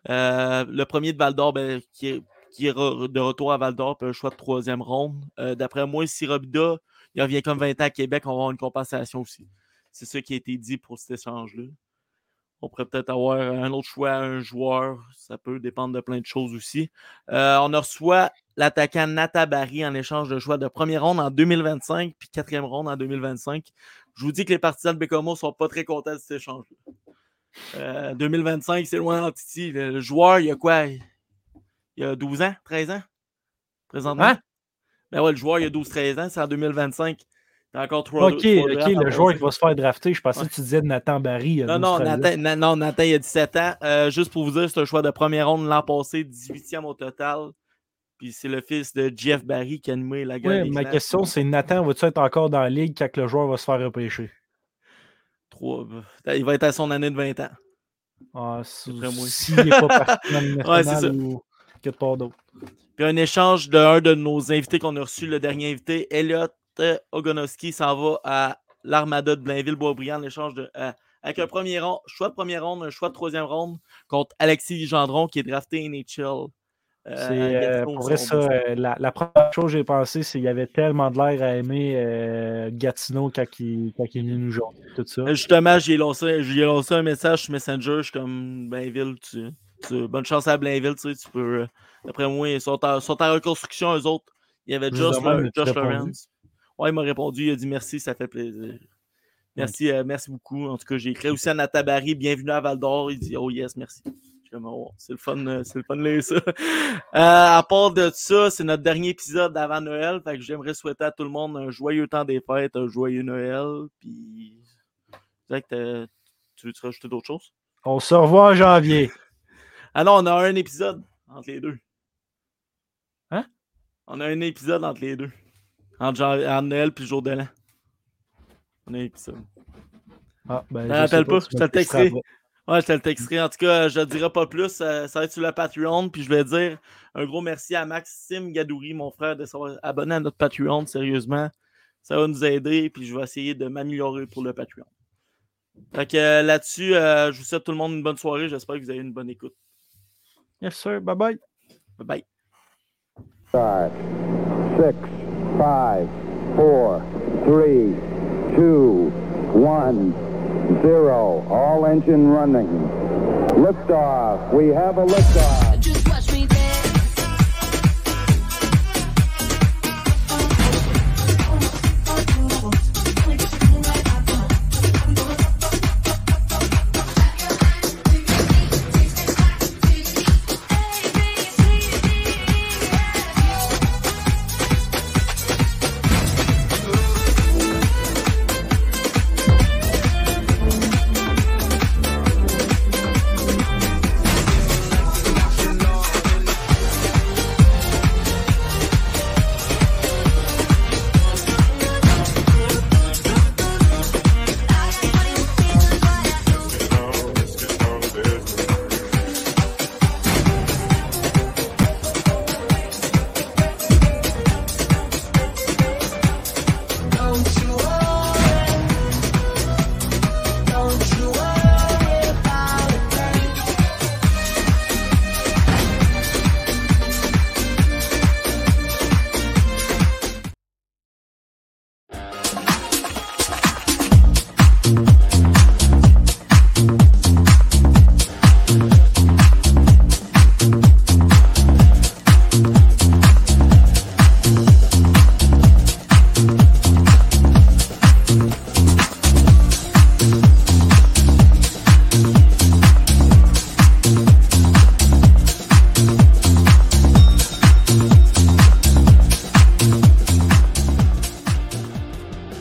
euh, le premier de Val d'Or ben, qui, est, qui est de retour à Val d'Or, puis un choix de troisième ronde. Euh, D'après moi, si Robida il revient comme 20 ans à Québec, on va avoir une compensation aussi. C'est ça qui a été dit pour cet échange-là. On pourrait peut-être avoir un autre choix, un joueur. Ça peut dépendre de plein de choses aussi. Euh, on a reçoit l'attaquant Nata Barry en échange de choix de première ronde en 2025 puis quatrième ronde en 2025. Je vous dis que les partisans de Bécomo ne sont pas très contents de cet échange-là. Euh, 2025, c'est loin en Titi. Le, le joueur, il y a quoi? Il y a 12 ans, 13 ans? Présentement? Hein? Ben ouais, le joueur, il y a 12-13 ans, c'est en 2025. Il y a encore trois Ok, trois ok, drafts à le joueur qui va se faire drafter. Je pensais Ouais. que tu disais de Nathan Barry. il y a Non, non, 12, 13 ans. Nathan, na- non, Nathan, il a 17 ans. Euh, juste pour vous dire, c'est un choix de première ronde l'an passé, 18e au total. Puis c'est le fils de Jeff Barry qui a animé la guerre Ouais, ma clans. question, c'est Nathan, vas-tu être encore dans la ligue quand le joueur va se faire repêcher? Trois- euh, Il va être à son année de 20 ans. Ah, si-. S'il n'est pas parti dans le Ouais, c'est ça. national quelque part d'autre. Puis un échange d'un de nos invités qu'on a reçu, le dernier invité, Elliot euh, Ogonowski, s'en va à l'Armada de Blainville-Boisbriand en échange de, euh, avec un premier ronde, choix de première ronde, un choix de troisième ronde contre Alexis Gendron qui est drafté NHL. euh, euh, pour vrai, ça, euh, la, la première chose que j'ai pensé, c'est qu'il y avait tellement de l'air à aimer euh, Gatineau quand il, quand il est venu nous joindre. Tout ça. Justement, j'ai lancé, j'ai lancé un message sur Messenger. Je suis comme Blainville, tu, tu- bonne chance à Blainville, tu sais, tu peux. euh, D'après moi, ils sont en, sont en reconstruction, eux autres. Il y avait Josh, Josh? Lawrence. Ouais, il m'a répondu, il a dit merci, ça fait plaisir. Merci, euh, merci beaucoup. En tout cas, j'ai écrit aussi à Natabari, bienvenue à Val d'Or. Il dit Oh yes, merci. Oh, c'est le fun, euh, c'est le fun de lire ça. Euh, à part de ça, c'est notre dernier épisode d'avant Noël. Fait que j'aimerais souhaiter à tout le monde un joyeux temps des fêtes, un joyeux Noël. Puis. Tu veux-tu rajouter d'autres choses? On se revoit en janvier. Ah non, on a un épisode entre les deux. Hein? On a un épisode entre les deux. Entre, entre Noël puis le jour de l'an. On a un épisode. Ah, ben, Je rappelle pas, tu je te le texterai. Ouais, je te le texterai. En tout cas, je ne dirai pas plus. ça va être sur le Patreon. Puis je vais dire un gros merci à Maxime Gadouri, mon frère, de s'avoir abonné à notre Patreon. Sérieusement, ça va nous aider. Puis je vais essayer de m'améliorer pour le Patreon. Fait que euh, là-dessus, euh, je vous souhaite tout le monde une bonne soirée. J'espère que vous avez une bonne écoute. Yes, sir. Bye bye. Bye bye. Start. Six, five, four, three, two, one, zero. All engine running. Liftoff. We have a liftoff.